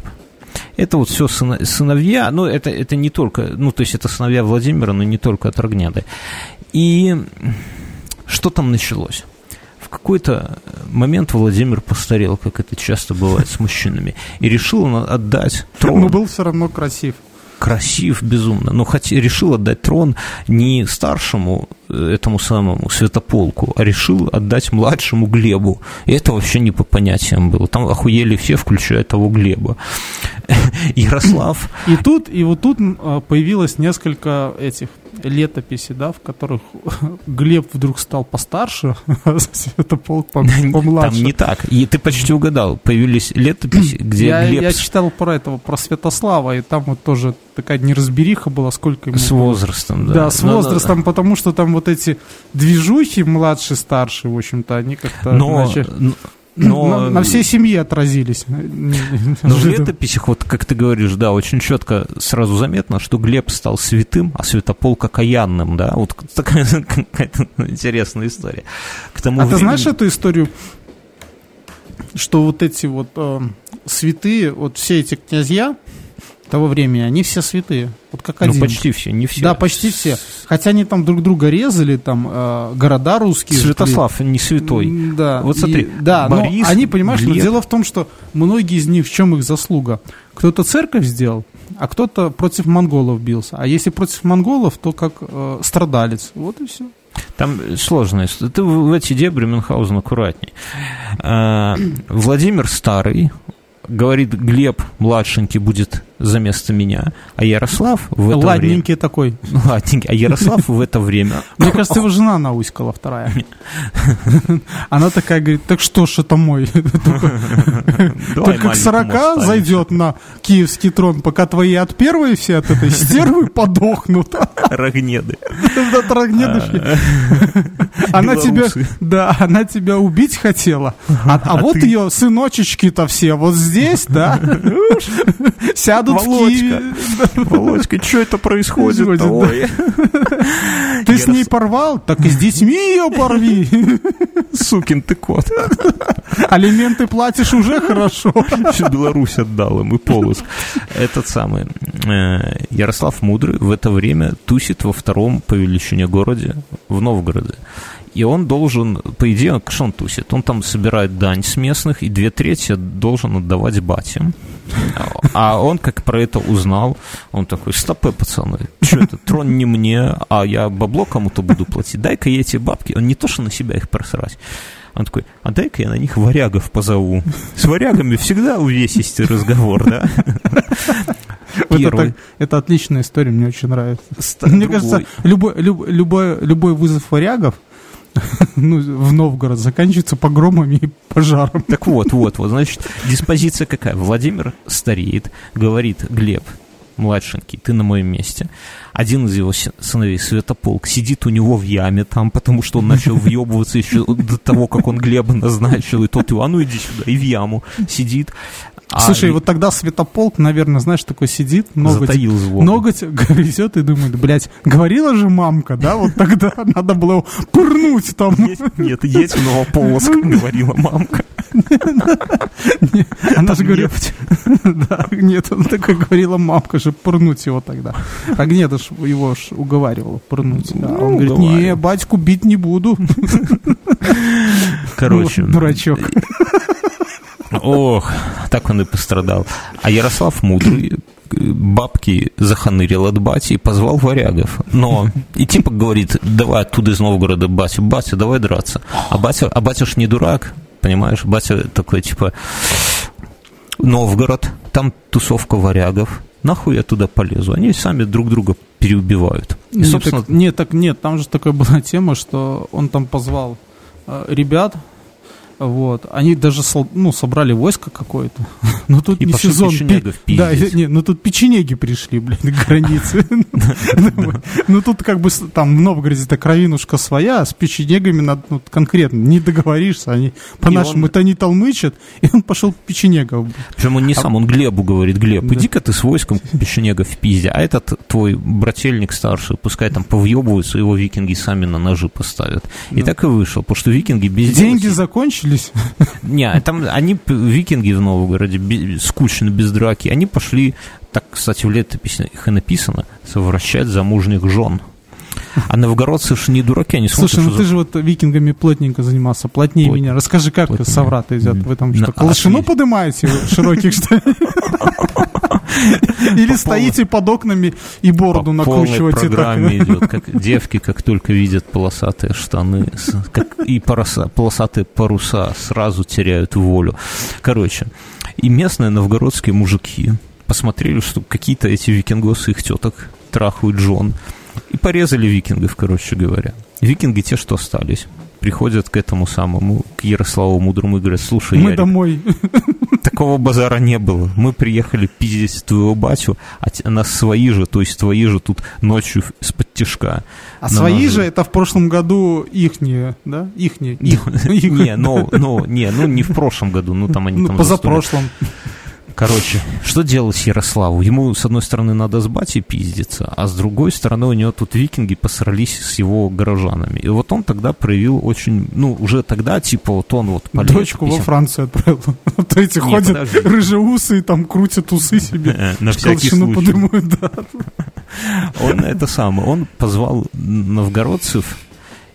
Это вот все сыновья, ну, это, это не только, ну, то есть это сыновья Владимира, но не только от Рогнеды. И что там началось? В какой-то момент Владимир постарел, как это часто бывает с мужчинами, и решил он отдать трон. Но был все равно красив. Красив безумно, но хоть решил отдать трон не старшему э, этому самому Святополку, а решил отдать младшему Глебу. И это вообще не по понятиям было. Там охуели все, включая того Глеба. (laughs) Ярослав. И тут, и вот тут а, появилось несколько этих летописей, да, в которых (laughs) Глеб вдруг стал постарше, (laughs) а Святополк помладше. Там не так. И ты почти угадал. Появились летописи, где я, Глеб... Я читал про этого, про Святослава, и там вот тоже такая неразбериха была, сколько ему С возрастом, да. Да, с Но, возрастом, потому что там вот эти движухи младший, старший, в общем-то, они как-то... Но, значит, но... на, на всей семье отразились. Но в летописях, вот как ты говоришь, да, очень четко сразу заметно, что Глеб стал святым, а Святополк окаянным, да, вот такая какая-то интересная история. К тому а времени... ты знаешь эту историю, что вот эти вот э, святые, вот все эти князья, того времени, они все святые. Вот как ну, один. Ну, почти все, не все. Да, почти все. Хотя они там друг друга резали, там э, города русские. Святослав жгли. не святой. Да. Вот смотри, и, да, Борис, но они, понимаешь, но дело в том, что многие из них, в чем их заслуга? Кто-то церковь сделал, а кто-то против монголов бился. А если против монголов, то как э, страдалец. Вот и все. Там сложно. Ты в эти дебри Мюнхгаузен аккуратней. Э, Владимир Старый, говорит, Глеб младшенький будет за место меня, а Ярослав в это Ладненький время... такой. Ладненький. А Ярослав в это время... (laughs) Мне кажется, его жена науськала вторая. (laughs) Она такая говорит, так что ж это мой? Только к 40 зайдет на киевский трон, пока твои от первой все от этой стервы (laughs) подохнут. Рогнеды. Да, рогнедышки. Она тебя, да, она тебя убить хотела. А, а вот ее сыночечки-то все вот здесь, да, сядут Володька. Володька, что это происходит? Ты с ней порвал? Так и с детьми ее порви. Сукин ты кот. Алименты платишь уже хорошо. Всю Беларусь отдал им и Полоск. Этот самый э, Ярослав Мудрый в это время тусит во втором по величине городе в Новгороде и он должен, по идее, что он тусит? Он там собирает дань с местных, и две трети должен отдавать бате. А он, как про это узнал, он такой, стопы, пацаны, что это, трон не мне, а я бабло кому-то буду платить, дай-ка я эти бабки, он не то, что на себя их просрать, он такой, а дай-ка я на них варягов позову. С варягами всегда увесистый разговор, да? Это, так, это отличная история, мне очень нравится. Мне кажется, любой, любой, любой, любой вызов варягов (laughs) ну, в Новгород заканчивается погромами и пожаром. Так вот, вот, вот, значит, диспозиция какая? Владимир стареет, говорит Глеб, младшенький, ты на моем месте. Один из его сыновей, Святополк, сидит у него в яме там, потому что он начал (laughs) въебываться еще до того, как он Глеба назначил, и тот его, а ну иди сюда, и в яму сидит. А Слушай, и... вот тогда Светополк, наверное, знаешь, такой сидит, ноготь, Затаил ноготь (laughs) грызет и думает, блядь, говорила же мамка, да, вот тогда (laughs) надо было пырнуть там. Нет, есть Новополоск, (laughs) говорила мамка. Она же говорит, да, нет, она такой говорила мамка же пырнуть его тогда. А Гнеда его ж уговаривала пырнуть. Он ну, говорит, не, батьку бить не буду. Короче. Дурачок. Ох, так он и пострадал. А Ярослав Мудрый бабки заханырил от бати и позвал варягов. Но и типа говорит, давай оттуда из Новгорода батя, батя, давай драться. А батя, а батя ж не дурак, понимаешь? Батя такой, типа, Новгород, там тусовка варягов, нахуй я туда полезу? Они сами друг друга переубивают. И, нет, собственно... так, нет, так нет, там же такая была (laughs) тема, что он там позвал э, ребят, вот. Они даже ну, собрали войско какое-то. (laughs) Но тут и не сезон. Пи... Да, не, ну тут печенеги пришли, блин, к границе. (laughs) (laughs) Ну тут как бы там в Новгороде-то кровинушка своя, а с печенегами надо ну, конкретно не договоришься. Они по-нашему это не толмычат, и он пошел к печенегам. Причем он не а сам, он Глебу говорит, Глеб, иди-ка ты с войском печенегов в пизде, а этот твой брательник старший, пускай там повъебываются, его викинги сами на ножи поставят. И так и вышел, потому что викинги без Деньги закончились, кончились. Не, там они, викинги в Новгороде, скучно, без драки, они пошли, так, кстати, в летописи их и написано, совращать замужних жен. А новгородцы же не дураки, они смотрят, Слушай, ну ты же вот викингами плотненько занимался, плотнее Плот... меня. Расскажи, как соврат идет? Вы там что, колышину поднимаете широких, что ли? (laughs) Или стоите под окнами и бороду накручиваете. Программе идет, как (laughs) девки, как только видят полосатые штаны и полосатые паруса, сразу теряют волю. Короче, и местные новгородские мужики посмотрели, что какие-то эти викингосы их теток трахают жен. И порезали викингов, короче говоря. Викинги те, что остались приходят к этому самому, к Ярославу Мудрому и говорят, слушай, Мы Ярик, домой. такого базара не было. Мы приехали пиздить твоего батю, а нас свои же, то есть твои же тут ночью из-под тяжка. А свои нас же это в прошлом году ихние, да? Ихние. (laughs) Их. Не, ну, ну, не, ну не в прошлом году, ну там они Ну, там позапрошлом. Короче, что делать Ярославу? Ему, с одной стороны, надо с батей пиздиться, а с другой стороны, у него тут викинги посрались с его горожанами. И вот он тогда проявил очень, ну, уже тогда, типа, вот он вот Дочку во Францию отправил. (laughs) Вот эти Не, ходят рыжеусы и там крутят усы себе. Э, На всякий случай. да. Он это самое, он позвал новгородцев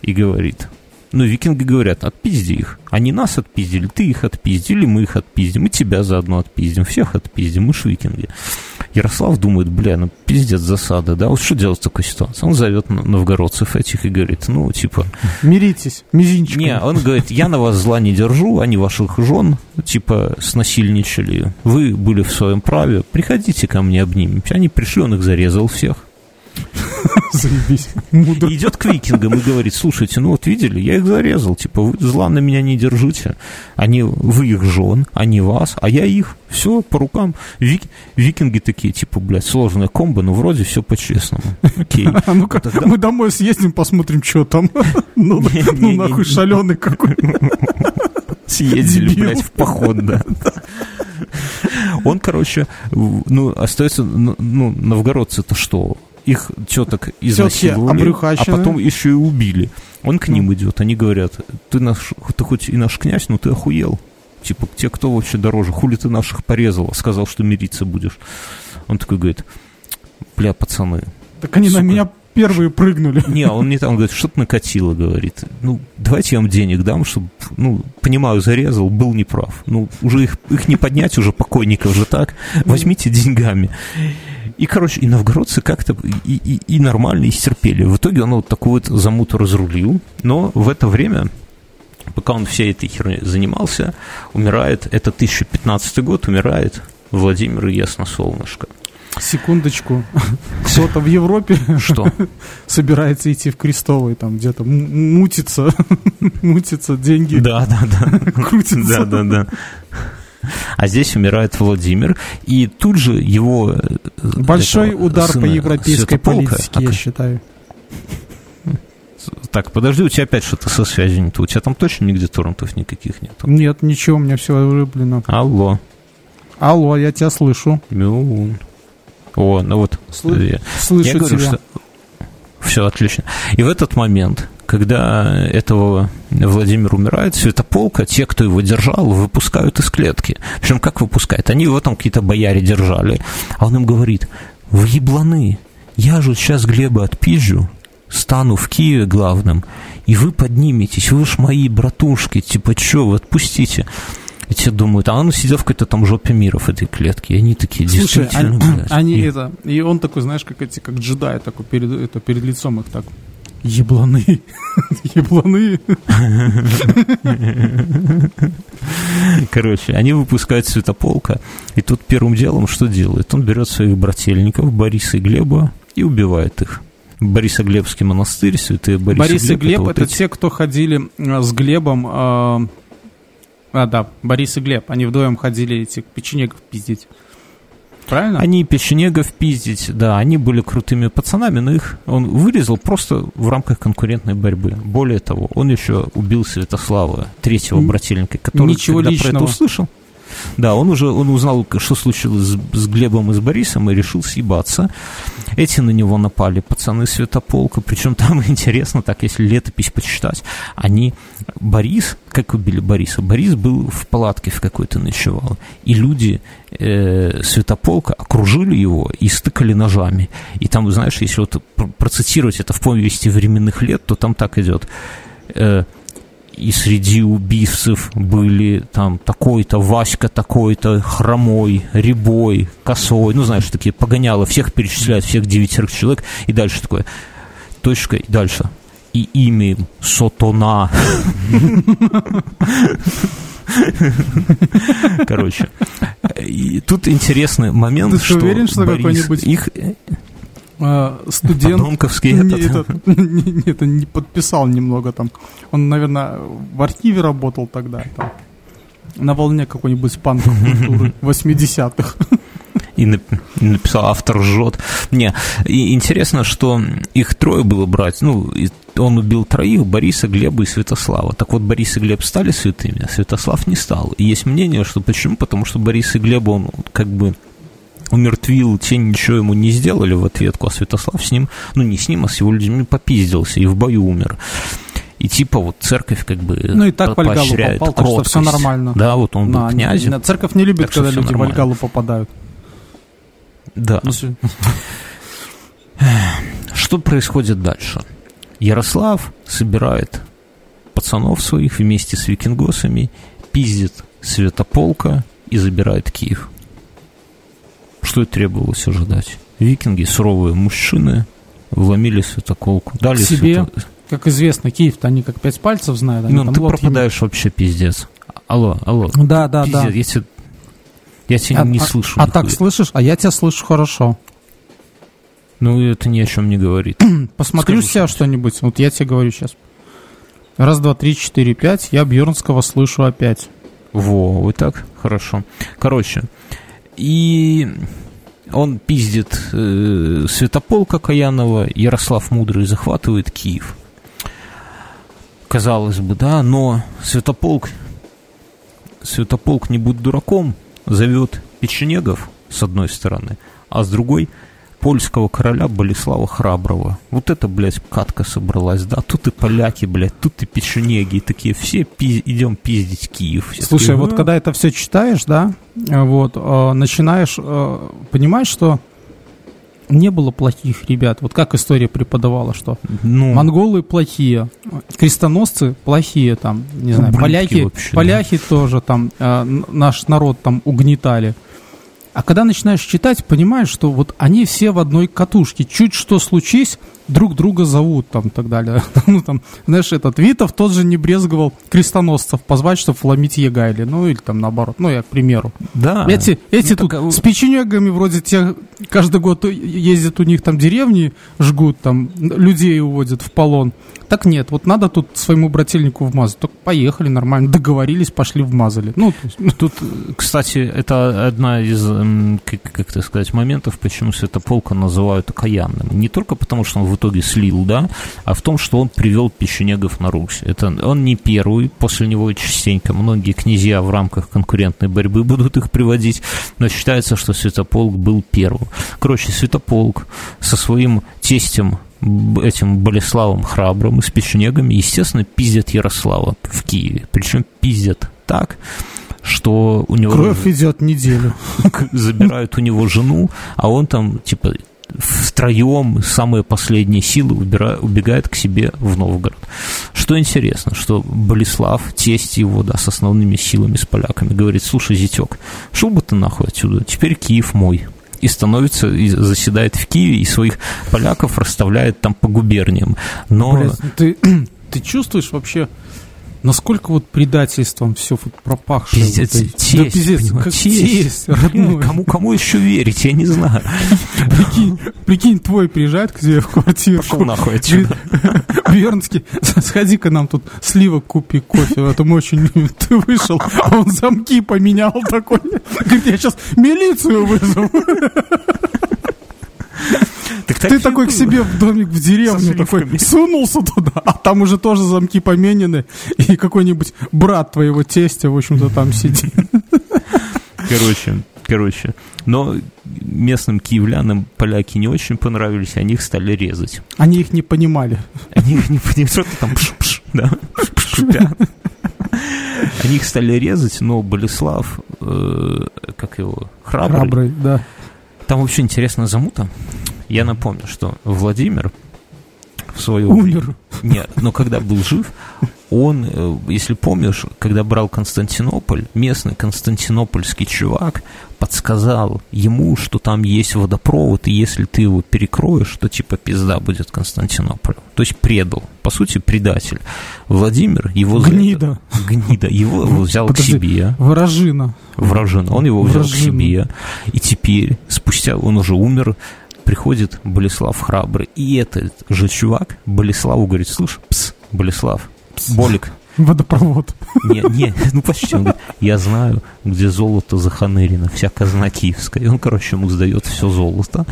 и говорит, ну, викинги говорят, отпизди их. Они нас отпиздили, ты их отпиздили, мы их отпиздим, и тебя заодно отпиздим, всех отпиздим, мы ж викинги. Ярослав думает, бля, ну пиздец засада, да, вот что делать в такой ситуации? Он зовет новгородцев этих и говорит, ну, типа, Миритесь, мизинчиком. не, он говорит, я на вас зла не держу, они ваших жен, типа, снасильничали, вы были в своем праве, приходите ко мне обнимемся. Они пришли, он их зарезал всех. (laughs) Заебись. Идет к викингам и говорит, слушайте, ну вот видели, я их зарезал, типа, вы зла на меня не держите, они, вы их жен, они вас, а я их, все по рукам. Вик- викинги такие, типа, блядь, сложная комбо, но вроде все по-честному. Окей. (laughs) А ну-ка, Тогда- мы домой съездим, посмотрим, что там. (laughs) Ну, ну нахуй, шаленый какой. Съездили, блядь, в поход, да. Он, короче, ну, остается, ну, ну, новгородцы-то что? Их теток изнасиловали, а потом еще и убили. Он к ним идет, они говорят, ты, наш, ты хоть и наш князь, но ты охуел. Типа, те, кто вообще дороже, хули ты наших порезал, сказал, что мириться будешь. Он такой говорит, бля, пацаны, Так они на Сука. меня первые прыгнули. не, он не там, говорит, что-то накатило, говорит. Ну, давайте я вам денег дам, чтобы, ну, понимаю, зарезал, был неправ. Ну, уже их, их не поднять, уже покойников же так. Возьмите деньгами. И, короче, и новгородцы как-то и, и, и нормально, и стерпели. В итоге он вот такую вот замуту разрулил, но в это время, пока он всей этой херней занимался, умирает, это 1015 год, умирает Владимир Ясносолнышко. Секундочку. Кто-то в Европе Что? (laughs) собирается идти в Крестовый, там где-то мутится, (laughs) мутится, деньги Да, да, да. (laughs) крутятся. Да, да, да. А здесь умирает Владимир, и тут же его... э, Большой этого удар по европейской политике, я считаю. Так, подожди, у тебя опять что-то со связью не то. У тебя там точно нигде торрентов никаких нет? Нет, ничего, у меня все вырублено. Алло, Алло, я тебя слышу. Мюн. О, ну вот. Слы- я- Слышу я говорю, тебя. что... Все, отлично. И в этот момент, когда этого Владимир умирает, Святополка, те, кто его держал, выпускают из клетки. Причем как выпускают? Они его там какие-то бояре держали. А он им говорит, вы ебланы, я же сейчас Глеба отпизжу, стану в Киеве главным, и вы подниметесь, вы ж мои братушки, типа, чё, вы отпустите. И те думают, а он сидел в какой-то там жопе мира в этой клетке. И они такие, Слушай, действительно, они, блядь. они И- это, и он такой, знаешь, как эти, как джедай, такой перед, это, перед лицом их так. Ебланы, ебланы. Короче, они выпускают Святополка, и тут первым делом что делает? Он берет своих брательников, Бориса и Глеба, и убивает их. Борисоглебский монастырь, святые Борис, Борис и Глеб вот это эти- те, кто ходили э, с Глебом. э, а, да, Борис и Глеб. Они вдвоем ходили этих печенегов пиздить. Правильно? Они печенегов пиздить, да, они были крутыми пацанами, но их он вырезал просто в рамках конкурентной борьбы. Более того, он еще убил Святослава, третьего брательника, который, ничего когда про личного. это услышал, да, он уже он узнал, что случилось с, с Глебом и с Борисом, и решил съебаться. Эти на него напали, пацаны Святополка, причем там (laughs) интересно, так если летопись почитать, они, Борис, как убили Бориса? Борис был в палатке в какой-то ночевал, и люди э, Святополка окружили его и стыкали ножами. И там, знаешь, если вот пр- процитировать это в повести временных лет, то там так идет. Э, и среди убийцев были там такой-то, Васька такой-то, хромой, рябой, косой, ну, знаешь, такие погоняло, всех перечисляют, всех девятерых человек, и дальше такое, точка, и дальше. И имя им Сотона. Короче, тут интересный момент, Ты что уверен, что какой-нибудь их студент... Подонковский Не, этот. этот, (laughs) не- Нет, он не подписал немного там. Он, наверное, в архиве работал тогда. Там, на волне какой-нибудь панков культуры (laughs) 80-х. и нап- и написал автор жжет. Не, и интересно, что их трое было брать. Ну, он убил троих, Бориса, Глеба и Святослава. Так вот, Борис и Глеб стали святыми, а Святослав не стал. И есть мнение, что почему? Потому что Борис и Глеб, он как бы умертвил, те ничего ему не сделали в ответку, а Святослав с ним, ну не с ним, а с его людьми попиздился и в бою умер. И типа вот церковь как бы Ну и так в поощряет попал, так что кроткость. нормально. Да, вот он был На- князем. Церковь не любит, когда люди в нормально. Вальгалу попадают. Да. Ну. Что происходит дальше? Ярослав собирает пацанов своих вместе с викингосами, пиздит Святополка и забирает Киев. Что и требовалось ожидать? Викинги, суровые мужчины, вломили Святополку. Дали К себе? Свято- Как известно, Киев-то они как пять пальцев знают. они Ну, там ты пропадаешь вообще пиздец. Алло, алло. Да, да, да. Пиздец, я тебя, я тебя А- не а- слышу. А так нихуя. слышишь? А я тебя слышу хорошо. Ну, это ни о чем не говорит. (clears throat) Посмотрю Скажи себя что-нибудь. Вот я тебе говорю сейчас. Раз, два, три, четыре, пять. Я Бьернского слышу опять. Во, вот так, хорошо. Короче, и он пиздит э, Святополка Каянова, Ярослав Мудрый захватывает Киев. Казалось бы, да, но Святополк, Святополк не будь дураком, зовет печенегов с одной стороны, а с другой польского короля Болеслава Храброго. Вот это, блядь, катка собралась, да? Тут и поляки, блядь, тут и печенеги, и такие все пи- идем пиздить Киев. Все Слушай, такие, вот «А, когда это все читаешь, да, вот, э, начинаешь э, понимать, что не было плохих ребят. Вот как история преподавала, что ну, монголы плохие, крестоносцы плохие, там, не знаю, Ублюдки поляки, вообще, да. поляки тоже там, э, наш народ там угнетали. А когда начинаешь читать, понимаешь, что вот они все в одной катушке. Чуть что случись, друг друга зовут там и так далее. (laughs) Ну, там, знаешь, этот Витов тот же не брезговал крестоносцев позвать, чтобы вломить Егайли. Ну, или там наоборот. Ну, я к примеру. да. Эти, эти Ну, тут так, с печенегами вроде те каждый год ездят у них там деревни, жгут там, людей уводят в полон. Так нет, вот надо тут своему брательнику вмазать. Только поехали нормально, договорились, пошли вмазали. Ну, Тут, кстати, это одна из, как, как это сказать, моментов, почему Святополка называют окаянным. Не только потому, что он в итоге слил, да, а в том, что он привел печенегов на Русь. Это он не первый, после него частенько многие князья в рамках конкурентной борьбы (laughs) будут их приводить, но считается, что Святополк был первым. Короче, Святополк со своим тестем этим Болеславом Храбрым и с печенегами, естественно, пиздят Ярослава в Киеве. Причем пиздят так, что у него кровь идет неделю. (laughs) забирают у него жену, а он там, типа, втроем самые последние силы убира- убегает к себе в Новгород. Что интересно, что Болеслав, тесть его, да, с основными силами, с поляками, говорит, слушай, зятек, шел бы ты нахуй отсюда, теперь Киев мой. И становится, и заседает в Киеве, и своих поляков расставляет там по губерниям. Но... Блядь, ты, (clears throat) ты чувствуешь вообще, насколько вот предательством все вот пропахшее? Пиздец, вот тесть, да пиздец, понимаешь, как тесть. тесть, родной. Кому, кому еще верить, я не знаю. (laughs) Прикинь, прикинь, твой приезжает к тебе в квартиру. Пошел нахуй отсюда. (laughs) Вернский, (laughs) сходи-ка нам тут сливок купи, кофе, а то мы очень. Ты вышел, а он замки поменял такой. Говорит, я сейчас милицию вызову. Так так Ты такой к себе в домик в деревню такой сунулся туда, а там уже тоже замки поменены, и какой-нибудь брат твоего тестя, в общем-то, там сидит. Короче, короче. Но местным киевлянам поляки не очень понравились, они их стали резать. Они их не понимали. Они их не понимают, что там пш-пш, да, шипят. Они их стали резать, но Болеслав, э, как его, храбрый, Храбрый, да. Там вообще интересная замута. Я напомню, что Владимир в свое Умер. Нет, но когда был жив, он, э, если помнишь, когда брал Константинополь, местный константинопольский чувак подсказал ему, что там есть водопровод, и если ты его перекроешь, то типа пизда будет Константинополь. То есть предал, по сути, предатель. Владимир его... Гнида. Это, гнида. Его взял Подожди, к себе. Вражина. Вражина. Он его взял Вражина. к себе. И теперь, спустя, он уже умер, приходит Болеслав Храбрый. И этот же чувак Болеславу говорит, слушай, пс, Болеслав, Болик, Водопровод. Не, не, ну почти. Он говорит, я знаю, где золото заханырено, вся казна киевская. И он, короче, ему сдает все золото.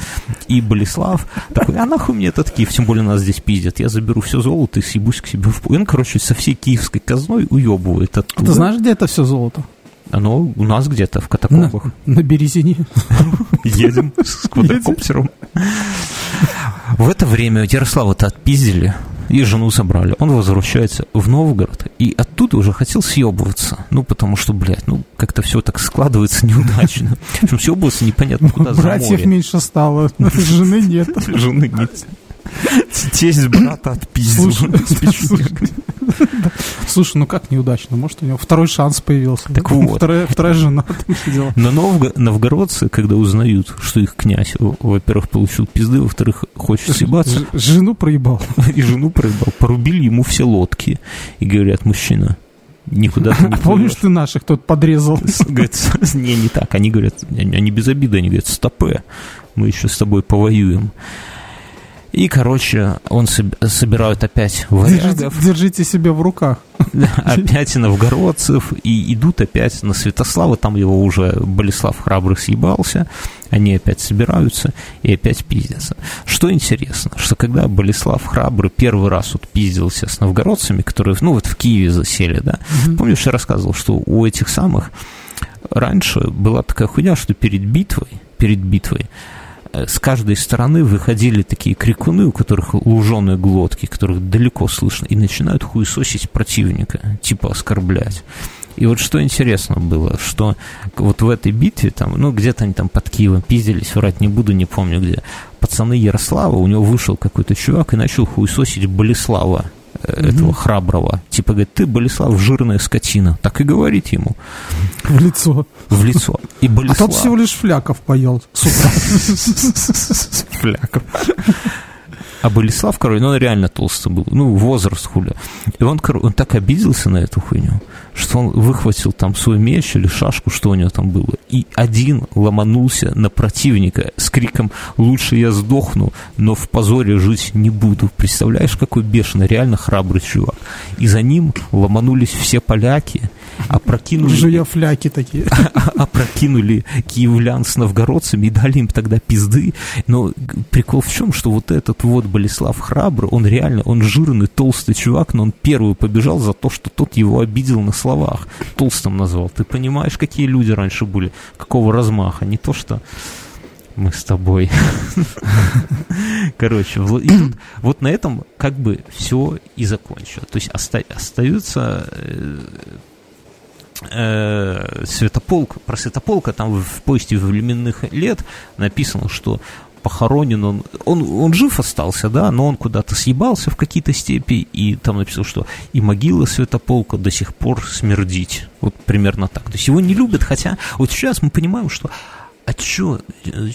И Болеслав такой, а нахуй мне этот Киев, тем более нас здесь пиздят. Я заберу все золото и съебусь к себе в... И он, короче, со всей киевской казной уебывает оттуда. А ты знаешь, где это все золото? Оно у нас где-то в катакомбах. На, на Березине. Едем с квадрокоптером. В это время Ярослава-то отпиздили и жену собрали. Он возвращается в Новгород и оттуда уже хотел съебываться. Ну, потому что, блядь, ну, как-то все так складывается неудачно. Причем съебываться непонятно куда Братьев меньше стало, жены нет. Жены нет. Тесть брата отпиздил. (laughs) Слушай, ну как неудачно? Может, у него второй шанс появился. Так вот. Вторая, вторая жена (laughs) там сидела. Но новго, новгородцы, когда узнают, что их князь, во-первых, получил пизды, во-вторых, хочет съебаться. Жену проебал. (laughs) И жену проебал. Порубили ему все лодки. И говорят, мужчина, никуда ты не Помнишь, ты наших тут подрезал? Говорит, не, не так. Они говорят, они без обиды, они говорят, стопе, мы еще с тобой повоюем. И, короче, он собирает опять варягов. Держите, себя в руках. (laughs) Опять новгородцев. И идут опять на Святослава. Там его уже Болеслав Храбрый съебался. Они опять собираются и опять пиздятся. Что интересно, что когда Болеслав Храбрый первый раз вот пиздился с новгородцами, которые, ну, вот в Киеве засели, да, mm-hmm. помнишь, я рассказывал, что у этих самых раньше была такая хуйня, что перед битвой, перед битвой с каждой стороны выходили такие крикуны, у которых луженые глотки, которых далеко слышно, и начинают хуесосить противника, типа оскорблять. И вот что интересно было, что вот в этой битве, там, ну, где-то они там под Киевом пиздились, врать не буду, не помню где, пацаны Ярослава, у него вышел какой-то чувак и начал хуесосить Болеслава, mm-hmm. этого храброго. Типа говорит, ты, Болеслав, жирная скотина. Так и говорит ему. В лицо. В лицо. И Болеслав... А тот всего лишь Фляков поел (laughs) Фляков. А Болеслав, короче, ну он реально толстый был, ну, возраст хуля. И он, он так обиделся на эту хуйню, что он выхватил там свой меч или шашку, что у него там было, и один ломанулся на противника с криком «Лучше я сдохну, но в позоре жить не буду». Представляешь, какой бешеный, реально храбрый чувак. И за ним ломанулись все поляки, опрокинули... Жуя (laughs) фляки такие. (laughs) Опрокинули киевлян с новгородцами и дали им тогда пизды. Но прикол в чем, что вот этот вот Болеслав Храбрый, он реально, он жирный, толстый чувак, но он первый побежал за то, что тот его обидел на словах. Толстым назвал. Ты понимаешь, какие люди раньше были? Какого размаха? Не то, что мы с тобой. (laughs) Короче, вот, тут, вот на этом как бы все и закончилось. То есть оста, остаются э, Святополк, про Святополка там в поезде временных лет написано, что похоронен он, он, он жив остался, да, но он куда-то съебался в какие-то степи, и там написано, что и могила Святополка до сих пор смердить. Вот примерно так. То есть его не любят, хотя вот сейчас мы понимаем, что а чё,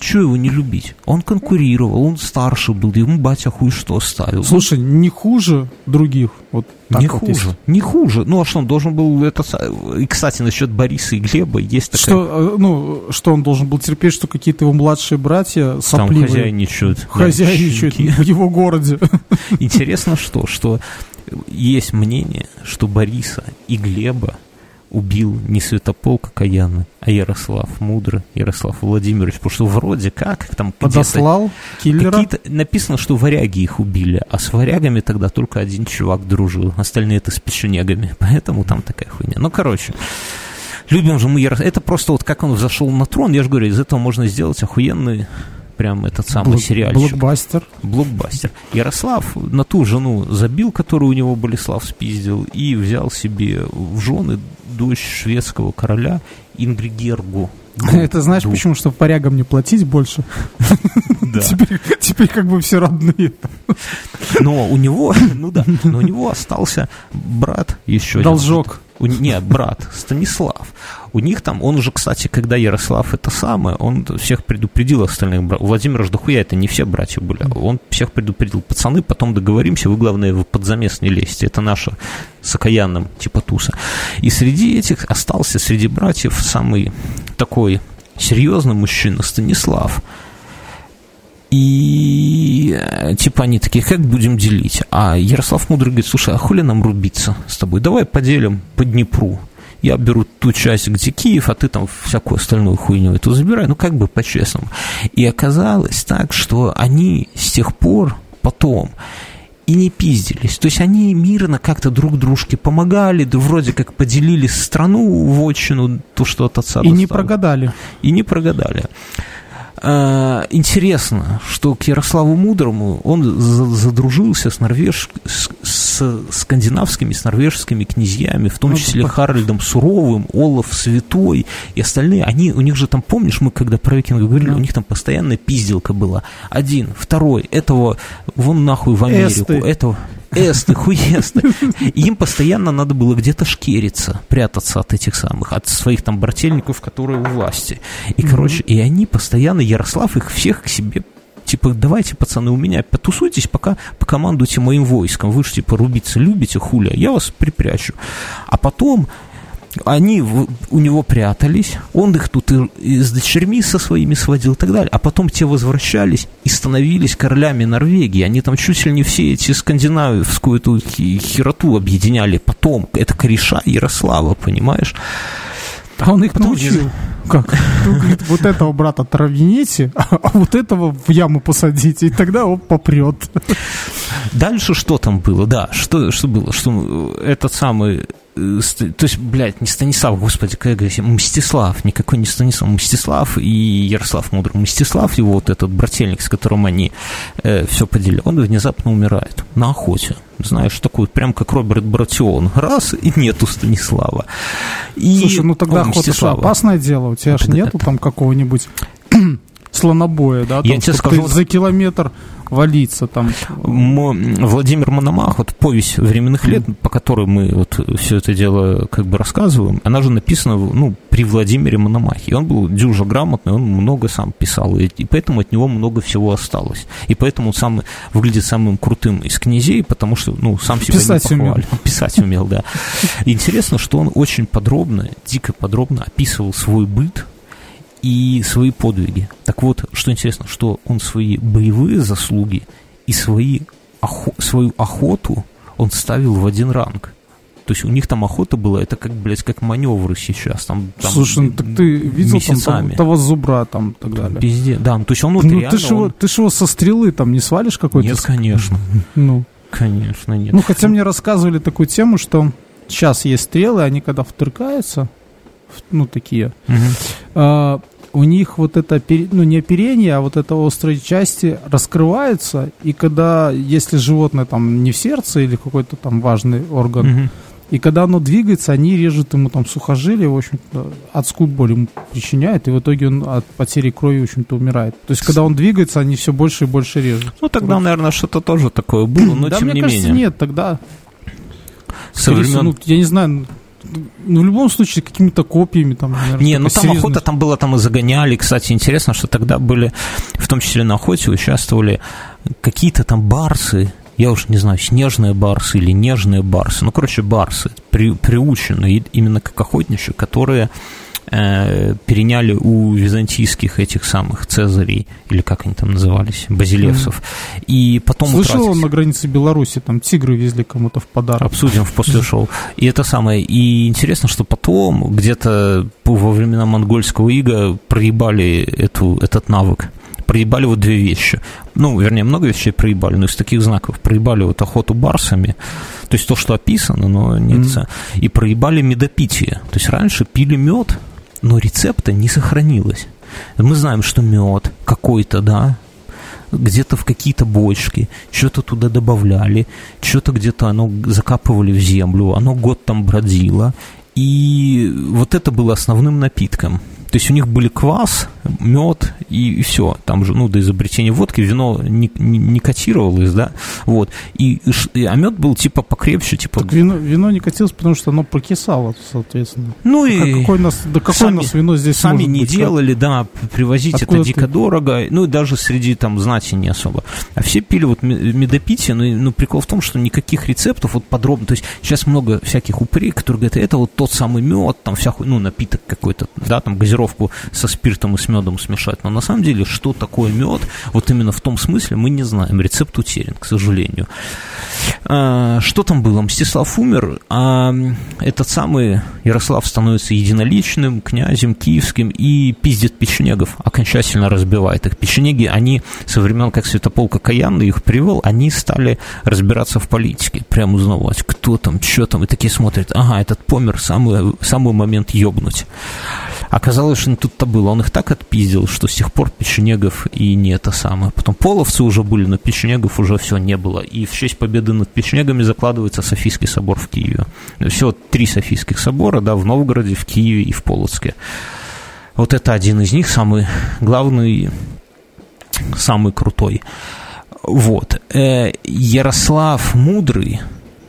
чё его не любить? Он конкурировал, он старше был, ему батя хуй что ставил. Слушай, не хуже других. Вот не вот хуже, есть. не хуже. Ну, а что он должен был это... И, кстати, насчет Бориса и Глеба есть такая... Что, э, ну, что он должен был терпеть, что какие-то его младшие братья сопливые... Там хозяйничают. Хозяйничают в его городе. (laughs) Интересно что, что есть мнение, что Бориса и Глеба убил не Святополк Каяна, а Ярослав Мудрый, Ярослав Владимирович, потому что вроде как там подослал киллера. Написано, что варяги их убили, а с варягами тогда только один чувак дружил, остальные это с печенегами, (laughs) поэтому там такая хуйня. Ну, короче, любим же мы Ярослава. Это просто вот как он взошел на трон, я же говорю, из этого можно сделать охуенный прям этот самый Блок, сериальчик. Блокбастер. Блокбастер. Ярослав на ту жену забил, которую у него Болеслав спиздил, и взял себе в жены дочь шведского короля Ингригергу. (laughs) Это знаешь почему? Чтобы варягам не платить больше. (laughs) Теперь, теперь как бы все родные. Но у него, ну да, но у него остался брат еще. Должок. У, нет, брат Станислав. У них там, он уже, кстати, когда Ярослав это самое, он всех предупредил остальных братьев. У Владимира Ждахуя это не все братья были. Он всех предупредил. Пацаны, потом договоримся, вы, главное, в под замес не лезьте. Это наша с окаянным типа туса. И среди этих остался, среди братьев, самый такой серьезный мужчина Станислав. И э, типа они такие, как будем делить? А Ярослав Мудрый говорит, слушай, а хули нам рубиться с тобой? Давай поделим по Днепру. Я беру ту часть, где Киев, а ты там всякую остальную хуйню эту забирай. Ну, как бы по-честному. И оказалось так, что они с тех пор потом и не пиздились. То есть они мирно как-то друг дружке помогали, вроде как поделили страну в отчину, то, что от отца И достало. не прогадали. И не прогадали. Э, интересно, что к Ярославу Мудрому он задружился с, норвеж... с скандинавскими, с норвежскими князьями, в том ну, числе по... Харальдом Суровым, Олаф Святой и остальные. Они, у них же там, помнишь, мы когда про викингов говорили, да. у них там постоянная пизделка была. Один, второй, этого вон нахуй в Америку, Эсты. этого эсты, хуесты. Им постоянно надо было где-то шкериться, прятаться от этих самых, от своих там брательников, которые у власти. И, короче, и они постоянно, Ярослав их всех к себе типа, давайте, пацаны, у меня потусуйтесь, пока покомандуйте моим войском. Вы же, типа, рубиться любите, хуля, я вас припрячу. А потом они в, у него прятались, он их тут и, и с дочерьми со своими сводил и так далее, а потом те возвращались и становились королями Норвегии. Они там чуть ли не все эти скандинавскую эту хероту объединяли потом. Это кореша Ярослава, понимаешь? А он их Потом научил. Как? Ну, говорит, вот этого брата травяните, а вот этого в яму посадите, и тогда он попрет. Дальше что там было? Да, что, что было? Что этот самый Э, то есть, блядь, не Станислав, господи, как я говорю, Мстислав, никакой не Станислав, Мстислав и Ярослав Мудрый. Мстислав, его вот этот брательник, с которым они э, все поделили, он внезапно умирает на охоте. Знаешь, такой, прям как Роберт Братион. Раз, и нету Станислава. И, Слушай, ну тогда охота что, опасное дело? У тебя же нету там какого-нибудь (clears throat) слонобоя, да? Там, я тебе скажу, за километр валиться там. Владимир Мономах, вот повесть временных лет, по которой мы вот все это дело как бы рассказываем, она же написана ну, при Владимире Мономахе. И он был дюжа грамотный, он много сам писал, и, и поэтому от него много всего осталось. И поэтому он сам выглядит самым крутым из князей, потому что, ну, сам себя Писать не умел. (laughs) Писать умел, да. Интересно, что он очень подробно, дико подробно описывал свой быт, и свои подвиги. Так вот, что интересно, что он свои боевые заслуги и свои, охо, свою охоту он ставил в один ранг. То есть у них там охота была, это как, блядь, как маневры сейчас. Там, там Слушай, ну так ты видел там, того зубра там и так далее? Везде, да. Ну, то есть он вот ну, реально, ты ж, он... ты ж его со стрелы там не свалишь какой-то? Нет, конечно. (laughs) Ну. Конечно, нет. Ну, хотя мне рассказывали такую тему, что сейчас есть стрелы, они когда втыркаются, ну, такие, угу. а, у них вот это, ну не оперение, а вот это острые части раскрываются, и когда, если животное там не в сердце или какой-то там важный орган, угу. и когда оно двигается, они режут ему там сухожилие, в общем-то, адскую боль ему причиняет, и в итоге он от потери крови, в общем-то, умирает. То есть, когда он двигается, они все больше и больше режут. Ну, тогда, вот. наверное, что-то тоже такое было, но да, тем мне не кажется, менее. нет, тогда... Со времен... ну, я не знаю, ну, в любом случае, какими-то копиями там, наверное, Не, ну там серьезный... охота там была, там и загоняли. Кстати, интересно, что тогда были, в том числе на охоте, участвовали какие-то там барсы, я уж не знаю, снежные барсы или нежные барсы, ну, короче, барсы, при, приученные именно как охотничьи, которые э, переняли у византийских этих самых цезарей, или как они там назывались, базилевсов. И потом Слышал, утратили... на границе Беларуси там тигры везли кому-то в подарок. Обсудим в после шоу. И это самое. И интересно, что потом, где-то во времена монгольского ига, проебали эту, этот навык проебали вот две вещи. Ну, вернее, много вещей проебали, но из таких знаков проебали вот охоту барсами, то есть то, что описано, но нет. Mm-hmm. И проебали медопитие. То есть раньше пили мед, но рецепта не сохранилось. Мы знаем, что мед какой-то, да, где-то в какие-то бочки, что-то туда добавляли, что-то где-то оно закапывали в землю, оно год там бродило, и вот это было основным напитком. То есть у них были квас, мед и, и все. Там же, ну, до изобретения водки вино не, не, не котировалось, да, вот. И, и, а мед был типа покрепче, типа... Так вино, вино не котилось, потому что оно прокисало, соответственно. Ну и... Какое нас, да какое сами, нас вино здесь Сами не быть, делали, да, привозить Откуда это дико ты? дорого, ну и даже среди там знати не особо. А все пили вот медопитие, ну, ну прикол в том, что никаких рецептов вот подробно, то есть сейчас много всяких упырей, которые говорят, это вот тот самый мед, там вся, ну, напиток какой-то, да, там газировку со спиртом и с медом смешать. Но на самом деле, что такое мед, вот именно в том смысле мы не знаем. Рецепт утерян, к сожалению. А, что там было? Мстислав умер, а этот самый Ярослав становится единоличным князем киевским и пиздит печенегов, окончательно разбивает их. Печенеги, они со времен, как Святополк Каянный их привел, они стали разбираться в политике, прямо узнавать, кто там, что там, и такие смотрят, ага, этот помер, самый, самый момент ёбнуть. Оказалось, что не тут-то было. Он их так отпиздил, что с тех пор печенегов и не это самое. Потом половцы уже были, но печенегов уже все не было. И в честь победы над печенегами закладывается Софийский собор в Киеве. Всего три Софийских собора, да, в Новгороде, в Киеве и в Полоцке. Вот это один из них, самый главный, самый крутой. Вот. Э, Ярослав Мудрый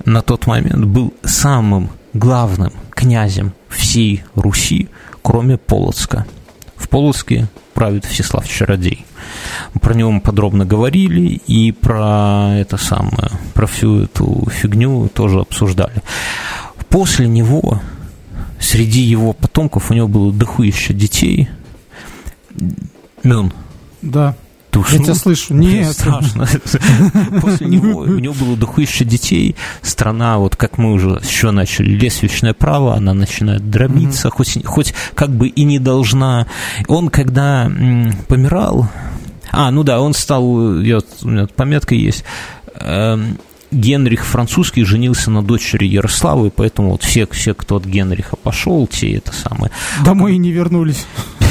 на тот момент был самым главным князем всей Руси, кроме Полоцка. В Полоцке правит Всеслав Чародей. Про него мы подробно говорили и про это самое, про всю эту фигню тоже обсуждали. После него, среди его потомков, у него было дохуище детей. Мюн. Да. Ты? Я тебя слышу. Нет. Страшно. (laughs) После него у него было дохуище детей. Страна, вот как мы уже еще начали, лесвичное право, она начинает дробиться, хоть, хоть как бы и не должна. Он, когда помирал, а, ну да, он стал, я, у меня пометка есть, эм, Генрих французский женился на дочери Ярославы, поэтому вот все, все, кто от Генриха пошел, те это самое. Домой и не вернулись.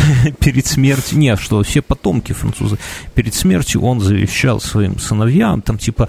(laughs) Перед смертью, не, что все потомки французы, перед смертью он завещал своим сыновьям, там типа,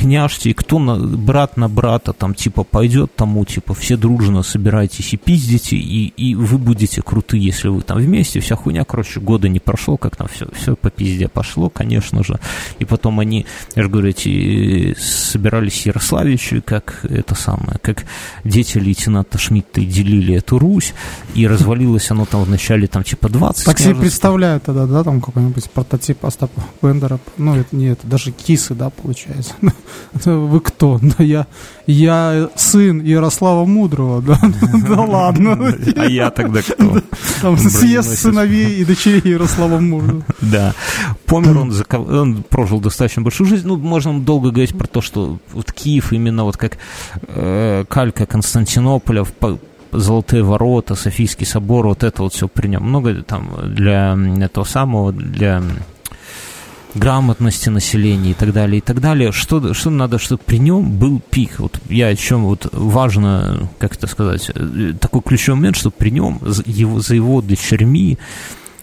княжьте, кто на, брат на брата, там, типа, пойдет тому, типа, все дружно собирайтесь и пиздите, и, и вы будете крутые, если вы там вместе, вся хуйня, короче, года не прошло, как там все, все по пизде пошло, конечно же, и потом они, я же говорю, эти собирались Ярославичи, как это самое, как дети лейтенанта Шмидта делили эту Русь, и развалилось оно там в начале, там, типа, 20 Так себе представляю тогда, да, там какой-нибудь прототип Остапа Бендера, ну, это не это, даже кисы, да, получается. (laughs) Вы кто? (laughs) Да я, я сын Ярослава Мудрого. Да, (laughs) да ладно. А я тогда кто? (laughs) Там съезд сыновей и дочерей Ярослава Мудрого. Да. Помер он, он прожил достаточно большую жизнь. Ну, можно долго говорить про то, что вот Киев именно вот как э, калька Константинополя Золотые ворота, Софийский собор, вот это вот все при нем. Много там для этого самого, для грамотности населения и так далее, и так далее. Что, что надо, чтобы при нем был пик? Вот я о чем вот важно, как это сказать, э, такой ключевой момент, что при нем его, за его дочерьми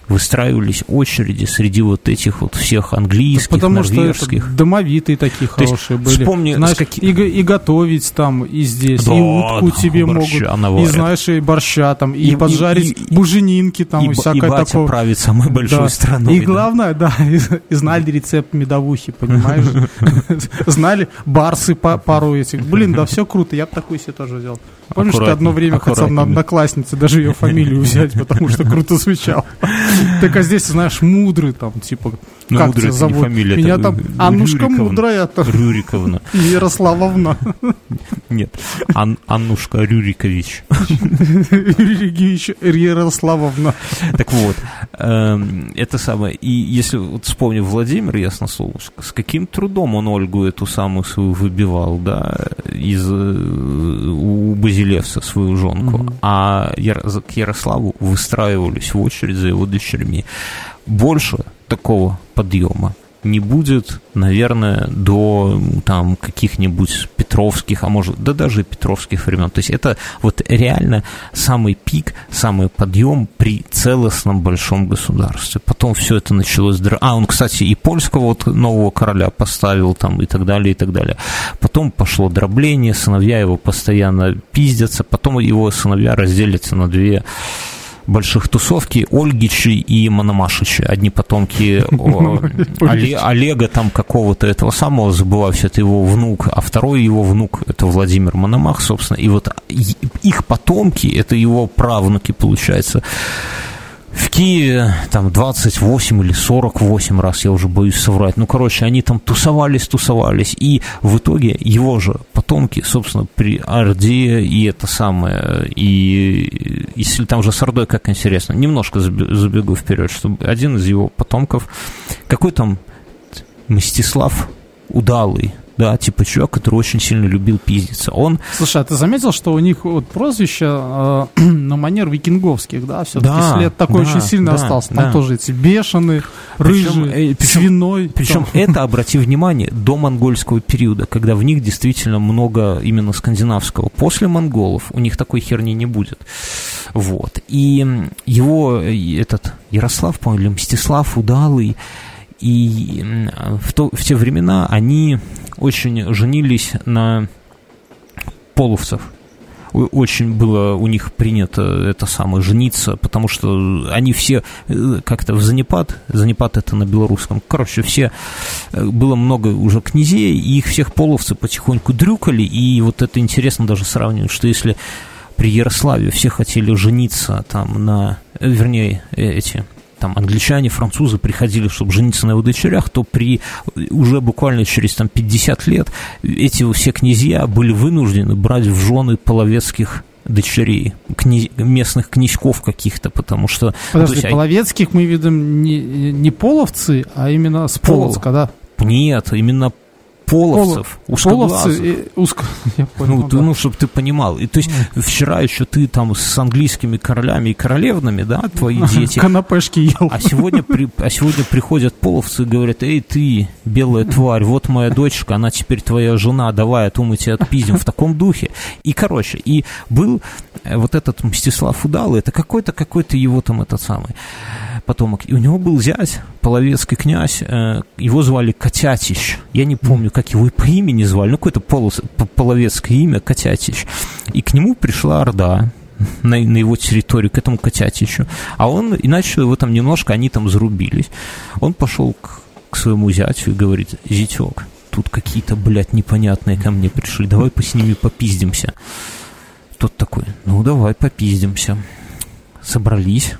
выстраивались очереди среди вот этих вот всех английских, Потому норвежских. что домовитые такие хорошие были. Вспомни, знаешь, каки... и, и готовить там, и здесь, да, и утку да, тебе могут, наварят. и знаешь, и борща там, и, и поджарить и, буженинки там, и, и всякое и батя такое. правит самой большой да. страной. И да. главное, да, (laughs) и, и знали рецепт медовухи, понимаешь? (laughs) Знали барсы пару этих. Блин, да все круто, я бы такую себе тоже взял. Помнишь, ты одно время хотел на однокласснице даже ее фамилию взять, потому что круто звучал. (laughs) Так а здесь, знаешь, мудрый там, типа, ну, как тебя зовут? фамилия, Меня там Аннушка Мудрая. Там. Рюриковна. (laughs) Ярославовна. (laughs) Нет, Ан, Аннушка Рюрикович. (laughs) Рюрикович Ярославовна. Так вот, эм, это самое. И если вот вспомню Владимир Ясносолнышко, с каким трудом он Ольгу эту самую свою выбивал, да, из э, у Базилевса свою жонку, а к Ярославу выстраивались в очередь за его дочерьми. Больше такого подъема не будет, наверное, до там каких-нибудь Петровских, а может, да даже Петровских времен. То есть это вот реально самый пик, самый подъем при целостном большом государстве. Потом все это началось... А, он, кстати, и польского вот нового короля поставил там и так далее, и так далее. Потом пошло дробление, сыновья его постоянно пиздятся, потом его сыновья разделятся на две больших тусовки Ольгичи и Мономашичи. Одни потомки (laughs) Олега там какого-то этого самого, забываю, все это его внук, а второй его внук, это Владимир Мономах, собственно. И вот их потомки, это его правнуки, получается в Киеве там 28 или 48 раз, я уже боюсь соврать. Ну, короче, они там тусовались, тусовались, и в итоге его же потомки, собственно, при Орде и это самое, и если там же с Ордой, как интересно, немножко забегу вперед, чтобы один из его потомков, какой там Мстислав Удалый, да, типа чувак, который очень сильно любил пиздиться. Он... Слушай, а ты заметил, что у них вот прозвище э, (clears throat) на манер викинговских, да, все-таки да, след такой да, очень сильно да, остался. Там да. тоже эти бешеные, рыжие, э, причем, свиной. Причем там. это, обрати внимание, до монгольского периода, когда в них действительно много именно скандинавского. После монголов у них такой херни не будет. Вот. И его этот Ярослав, по-моему, или Мстислав Удалый, и в, то, в те времена они очень женились на половцев. Очень было у них принято это самое жениться, потому что они все э, как-то в занепад, занепад это на белорусском, короче, все, э, было много уже князей, и их всех половцы потихоньку дрюкали, и вот это интересно даже сравнивать, что если при Ярославе все хотели жениться там на, э, вернее, эти там англичане, французы приходили, чтобы жениться на его дочерях, то при уже буквально через там 50 лет эти все князья были вынуждены брать в жены половецких дочерей, кня... местных князьков каких-то, потому что... Подожди, есть, половецких мы видим не, не половцы, а именно с Полоцка, да? Нет, именно половцев, Пол, узкоглазых. узко, (laughs) я понял, ну, да. ну, чтобы ты понимал. И то есть вчера еще ты там с английскими королями и королевнами, да, твои дети. Канапешки ел. А сегодня, при, а сегодня приходят половцы и говорят, эй, ты, белая тварь, вот моя дочка, она теперь твоя жена, давай, а то мы тебя отпиздим в таком духе. И, короче, и был э, вот этот Мстислав Удалый, это какой-то, какой-то его там этот самый потомок. И у него был зять, половецкий князь, э, его звали Котятич. Я не помню, как его и по имени звали, ну, какое-то полос, половецкое имя Котятич. И к нему пришла Орда, на, на его территорию, к этому Котятичу. А он, и начал его там немножко, они там зарубились. Он пошел к, к своему зятю и говорит, зятек, тут какие-то, блядь, непонятные ко мне пришли, давай по с ними попиздимся. Тот такой, ну давай попиздимся. Собрались,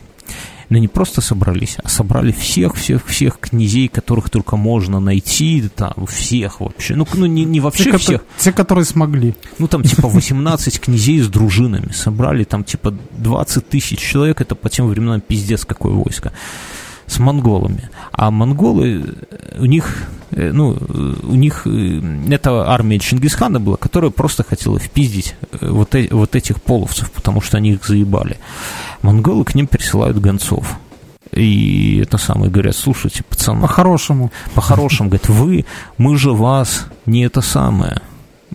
но не просто собрались, а собрали всех-всех-всех князей, которых только можно найти, там, всех вообще. Ну, ну не, не вообще те, всех. Те, которые смогли. Ну, там, типа, (laughs) 18 князей с дружинами собрали, там, типа, 20 тысяч человек, это по тем временам пиздец какое войско с монголами. А монголы, у них, э, ну, у них, э, это армия Чингисхана была, которая просто хотела впиздить э, вот, вот этих половцев, потому что они их заебали. Монголы к ним присылают гонцов. И это самое говорят, слушайте, пацаны. По-хорошему. По-хорошему, говорят, вы, мы же вас не это самое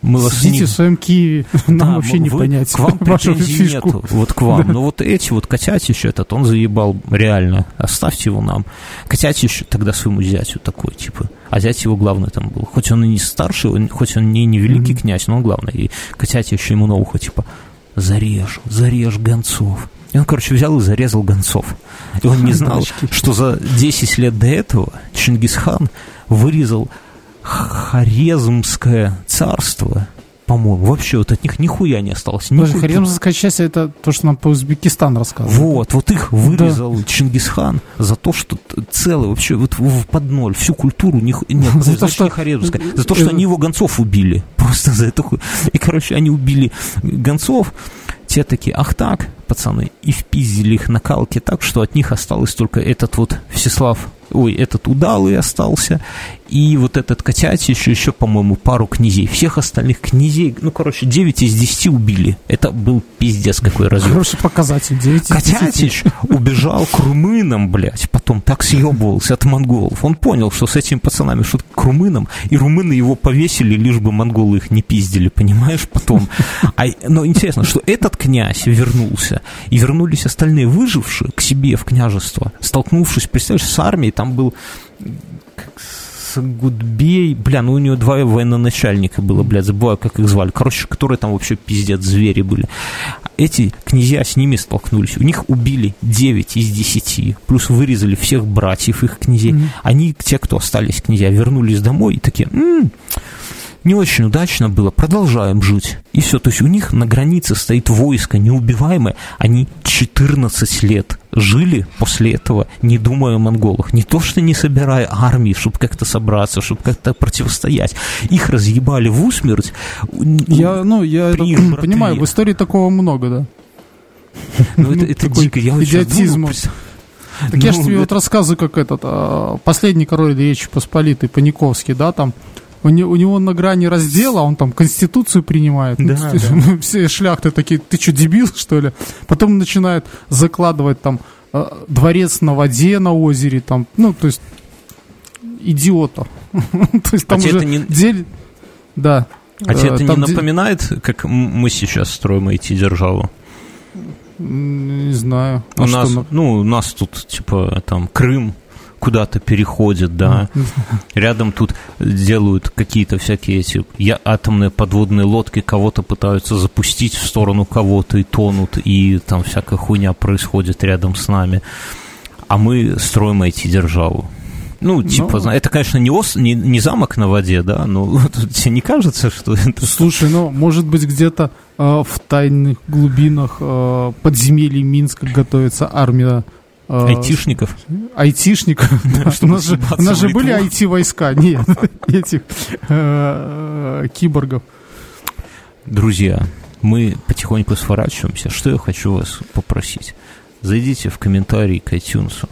мы вас Сидите не... в своем Киеве, (laughs) нам да, вообще не понять К вам (laughs) претензий нету, вот к вам. Да. Но вот эти вот котятища, этот, он заебал реально, оставьте его нам. Котятища тогда своему зятю такой, типа, а зять его главный там был. Хоть он и не старший, он, хоть он не, не великий mm-hmm. князь, но он главный. И котятища ему на ухо, типа, зарежь, зарежь гонцов. И он, короче, взял и зарезал гонцов. И он не знал, что за 10 лет до этого Чингисхан вырезал Хорезмское царство, по-моему, вообще вот от них нихуя не осталось. Подожди, Хорезмская часть это то, что нам по Узбекистан рассказывают. Вот, вот их вырезал да. Чингисхан за то, что целый вообще вот в под ноль всю культуру не, нет, (laughs) за, то, что Хорезмская, за то, что они его гонцов убили, (laughs) просто за это. И короче, они убили гонцов, те такие, ах так, пацаны, и впиздили их на калке так, что от них осталось только этот вот Всеслав ой, этот удалый остался, и вот этот котятич еще, еще, по-моему, пару князей. Всех остальных князей, ну, короче, 9 из 10 убили. Это был пиздец какой разъем. Хороший показатель, 9 из 10. Котятич убежал к румынам, блядь, потом так съебывался от монголов. Он понял, что с этими пацанами что-то к румынам, и румыны его повесили, лишь бы монголы их не пиздили, понимаешь, потом. А, но интересно, что этот князь вернулся, и вернулись остальные выжившие к себе в княжество, столкнувшись, представляешь, с армией, там был Сагудбей, бля, ну у него два военноначальника было, блядь, забываю, как их звали, короче, которые там вообще пиздец звери были. эти князья с ними столкнулись. У них убили 9 из 10, плюс вырезали всех братьев их князей. Mm-hmm. Они, те, кто остались князья, вернулись домой и такие, м-м, не очень удачно было, продолжаем жить. И все, то есть у них на границе стоит войско неубиваемое, они 14 лет жили после этого, не думая о монголах. Не то, что не собирая армии, чтобы как-то собраться, чтобы как-то противостоять. Их разъебали в усмерть. Я, ну, я (clears throat) понимаю, в истории такого много, да. Ну, это, это дико, я идиотизм. Так ну, я же тебе вот рассказываю, как этот а, последний король Речи Посполитой, Паниковский, да, там у, не, у него на грани раздела, он там конституцию принимает. Да, ну, да. (laughs) Все шляхты такие, ты что, дебил, что ли? Потом начинает закладывать там э, дворец на воде на озере, там, ну, то есть идиота. (laughs) то есть там а уже не... дель... Да. А тебе это не напоминает, как мы сейчас строим IT-державу? Не знаю. У а нас, ну, у нас тут, типа, там, Крым, куда-то переходят, да. Рядом тут делают какие-то всякие эти атомные подводные лодки, кого-то пытаются запустить в сторону кого-то и тонут, и там всякая хуйня происходит рядом с нами. А мы строим эти державу. Ну, типа, ну, это, конечно, не, ос, не, не замок на воде, да, но (laughs) тебе не кажется, что это... Слушай, ну, может быть, где-то э, в тайных глубинах э, подземелий Минска готовится армия Э, Айтишников? Айтишников. (laughs) У нас же, у нас же были айти-войска. (laughs) Нет, этих э, киборгов. Друзья, мы потихоньку сворачиваемся. Что я хочу вас попросить? Зайдите в комментарии к iTunes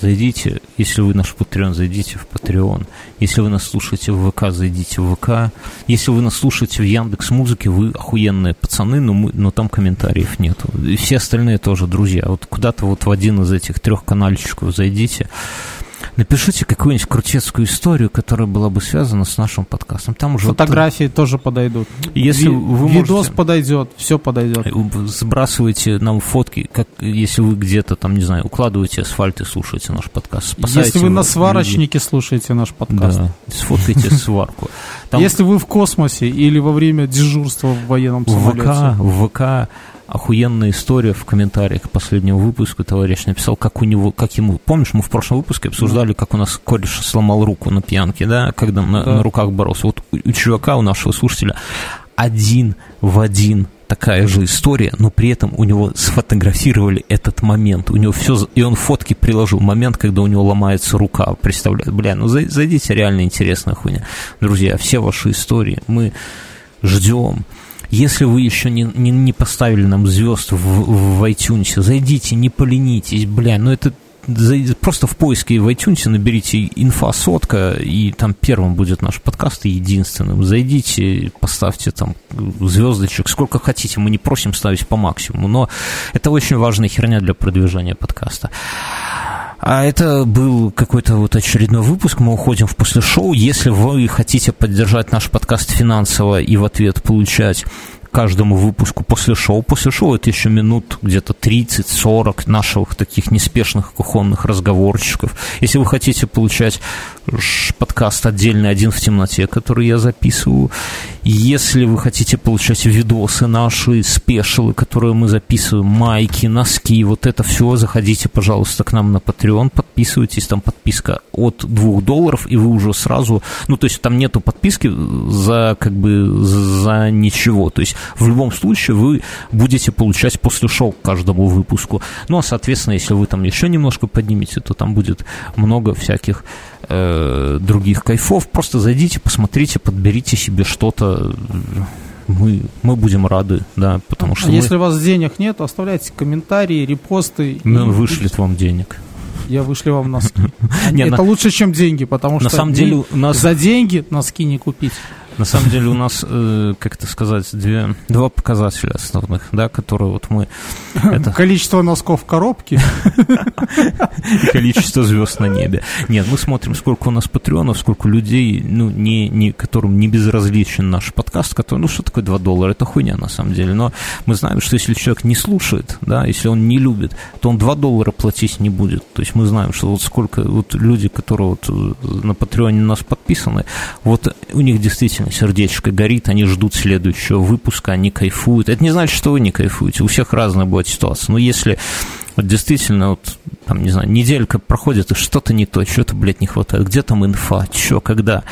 Зайдите, если вы наш Patreon, зайдите в Patreon. Если вы нас слушаете в ВК, зайдите в ВК. Если вы нас слушаете в Яндекс Музыке, вы охуенные пацаны, но, мы, но там комментариев нету. И все остальные тоже друзья. Вот куда-то вот в один из этих трех канальчиков зайдите. Напишите какую-нибудь крутецкую историю, которая была бы связана с нашим подкастом. Там уже Фотографии вот, тоже подойдут. Если Ви- вы Видос можете, подойдет, все подойдет. Сбрасывайте нам фотки, как если вы где-то там, не знаю, укладываете асфальт и слушаете наш подкаст. Спасайте если вы на сварочнике людей. слушаете наш подкаст. Да, сфоткайте (laughs) сварку. Если вы в космосе или во время дежурства в военном самолете. В ВК, в ВК охуенная история в комментариях к последнему выпуску. Товарищ написал, как у него, как ему... Помнишь, мы в прошлом выпуске обсуждали, как у нас кореш сломал руку на пьянке, да, когда на, да. на руках боролся. Вот у, у чувака, у нашего слушателя, один в один такая же история, но при этом у него сфотографировали этот момент. У него все, и он фотки приложил. Момент, когда у него ломается рука. Представляю, бля, ну зайдите, реально интересная хуйня. Друзья, все ваши истории мы ждем. Если вы еще не, не, не поставили нам звезд в, в iTunes, зайдите, не поленитесь, бля, ну это просто в поиске в iTunes наберите инфа сотка, и там первым будет наш подкаст, и единственным. Зайдите, поставьте там звездочек, сколько хотите, мы не просим ставить по максимуму, но это очень важная херня для продвижения подкаста. А это был какой-то вот очередной выпуск. Мы уходим в после шоу. Если вы хотите поддержать наш подкаст финансово и в ответ получать каждому выпуску после шоу. После шоу это еще минут где-то 30-40 наших таких неспешных кухонных разговорчиков. Если вы хотите получать подкаст отдельный «Один в темноте», который я записываю, если вы хотите получать видосы наши, спешилы, которые мы записываем, майки, носки, вот это все, заходите, пожалуйста, к нам на Patreon, подписывайтесь, там подписка от 2 долларов, и вы уже сразу, ну, то есть там нету подписки за, как бы, за ничего, то есть в любом случае вы будете получать после шоу каждому выпуску. Ну, а, соответственно, если вы там еще немножко поднимете, то там будет много всяких э, других кайфов. Просто зайдите, посмотрите, подберите себе что-то мы, мы будем рады, да, потому что... А мы... если у вас денег нет, оставляйте комментарии, репосты. Мы и... вышлет вам денег. Я вышлю вам носки. (laughs) Это лучше, чем деньги, потому что на самом деле у нас за деньги носки не купить. На самом деле у нас, э, как это сказать, две, два показателя основных, да, которые вот мы... (laughs) Это... Количество носков в коробке. (laughs) И количество звезд на небе. Нет, мы смотрим, сколько у нас патреонов, сколько людей, ну, не, не, которым не безразличен наш подкаст, который, ну, что такое 2 доллара? Это хуйня, на самом деле. Но мы знаем, что если человек не слушает, да, если он не любит, то он 2 доллара платить не будет. То есть мы знаем, что вот сколько вот люди, которые вот на Патреоне у нас подписаны, вот у них действительно сердечко горит, они ждут следующего выпуска, они кайфуют. Это не значит, что вы не кайфуете. У всех разная будет ситуация. Но если вот действительно, вот, там, не знаю, неделька проходит, и что-то не то, что-то, блядь, не хватает. Где там инфа? Че, когда?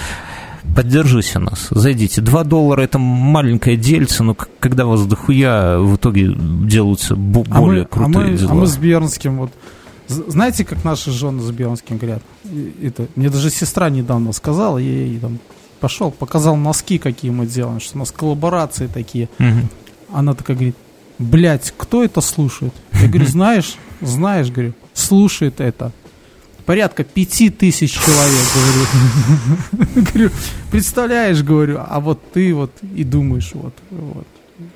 Поддержите нас, зайдите. Два доллара – это маленькое дельце, но когда вас дохуя в итоге делаются более а мы, крутые а мы, дела. А мы с Бернским вот знаете, как наши жены с Бернским говорят? Это, мне даже сестра недавно сказала, ей там пошел, показал носки, какие мы делаем, что у нас коллаборации такие. Она такая говорит, блядь, кто это слушает? Я говорю, знаешь, знаешь, говорю, слушает это. Порядка пяти тысяч человек, говорю. (laughs) Говорю, представляешь, говорю, а вот ты вот и думаешь, вот, вот.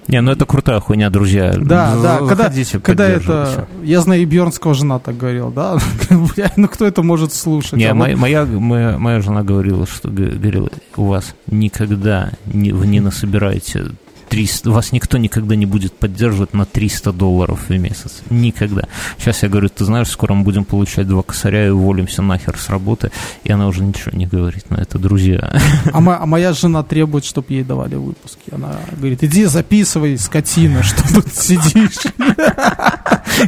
Не, ну это крутая хуйня, друзья. Да, З- да, когда, заходите, когда это, я знаю, и Бьернского жена так говорила, да, (laughs) ну кто это может слушать? Не, А вот- моя, моя, моя, моя жена говорила, что говорила, у вас никогда не, вы не насобираете 300, вас никто никогда не будет поддерживать на 300 долларов в месяц. Никогда. Сейчас я говорю, ты знаешь, скоро мы будем получать два косаря и уволимся нахер с работы. И она уже ничего не говорит на это, друзья. А, мо- а моя жена требует, чтобы ей давали выпуски. Она говорит, иди записывай, скотина, что тут сидишь.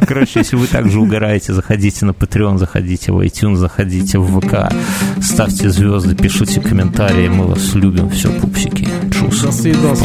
Короче, если вы также угораете, заходите на Patreon, заходите в iTunes, заходите в ВК, ставьте звезды, пишите комментарии, мы вас любим, все, пупсики. Чус. До свидос.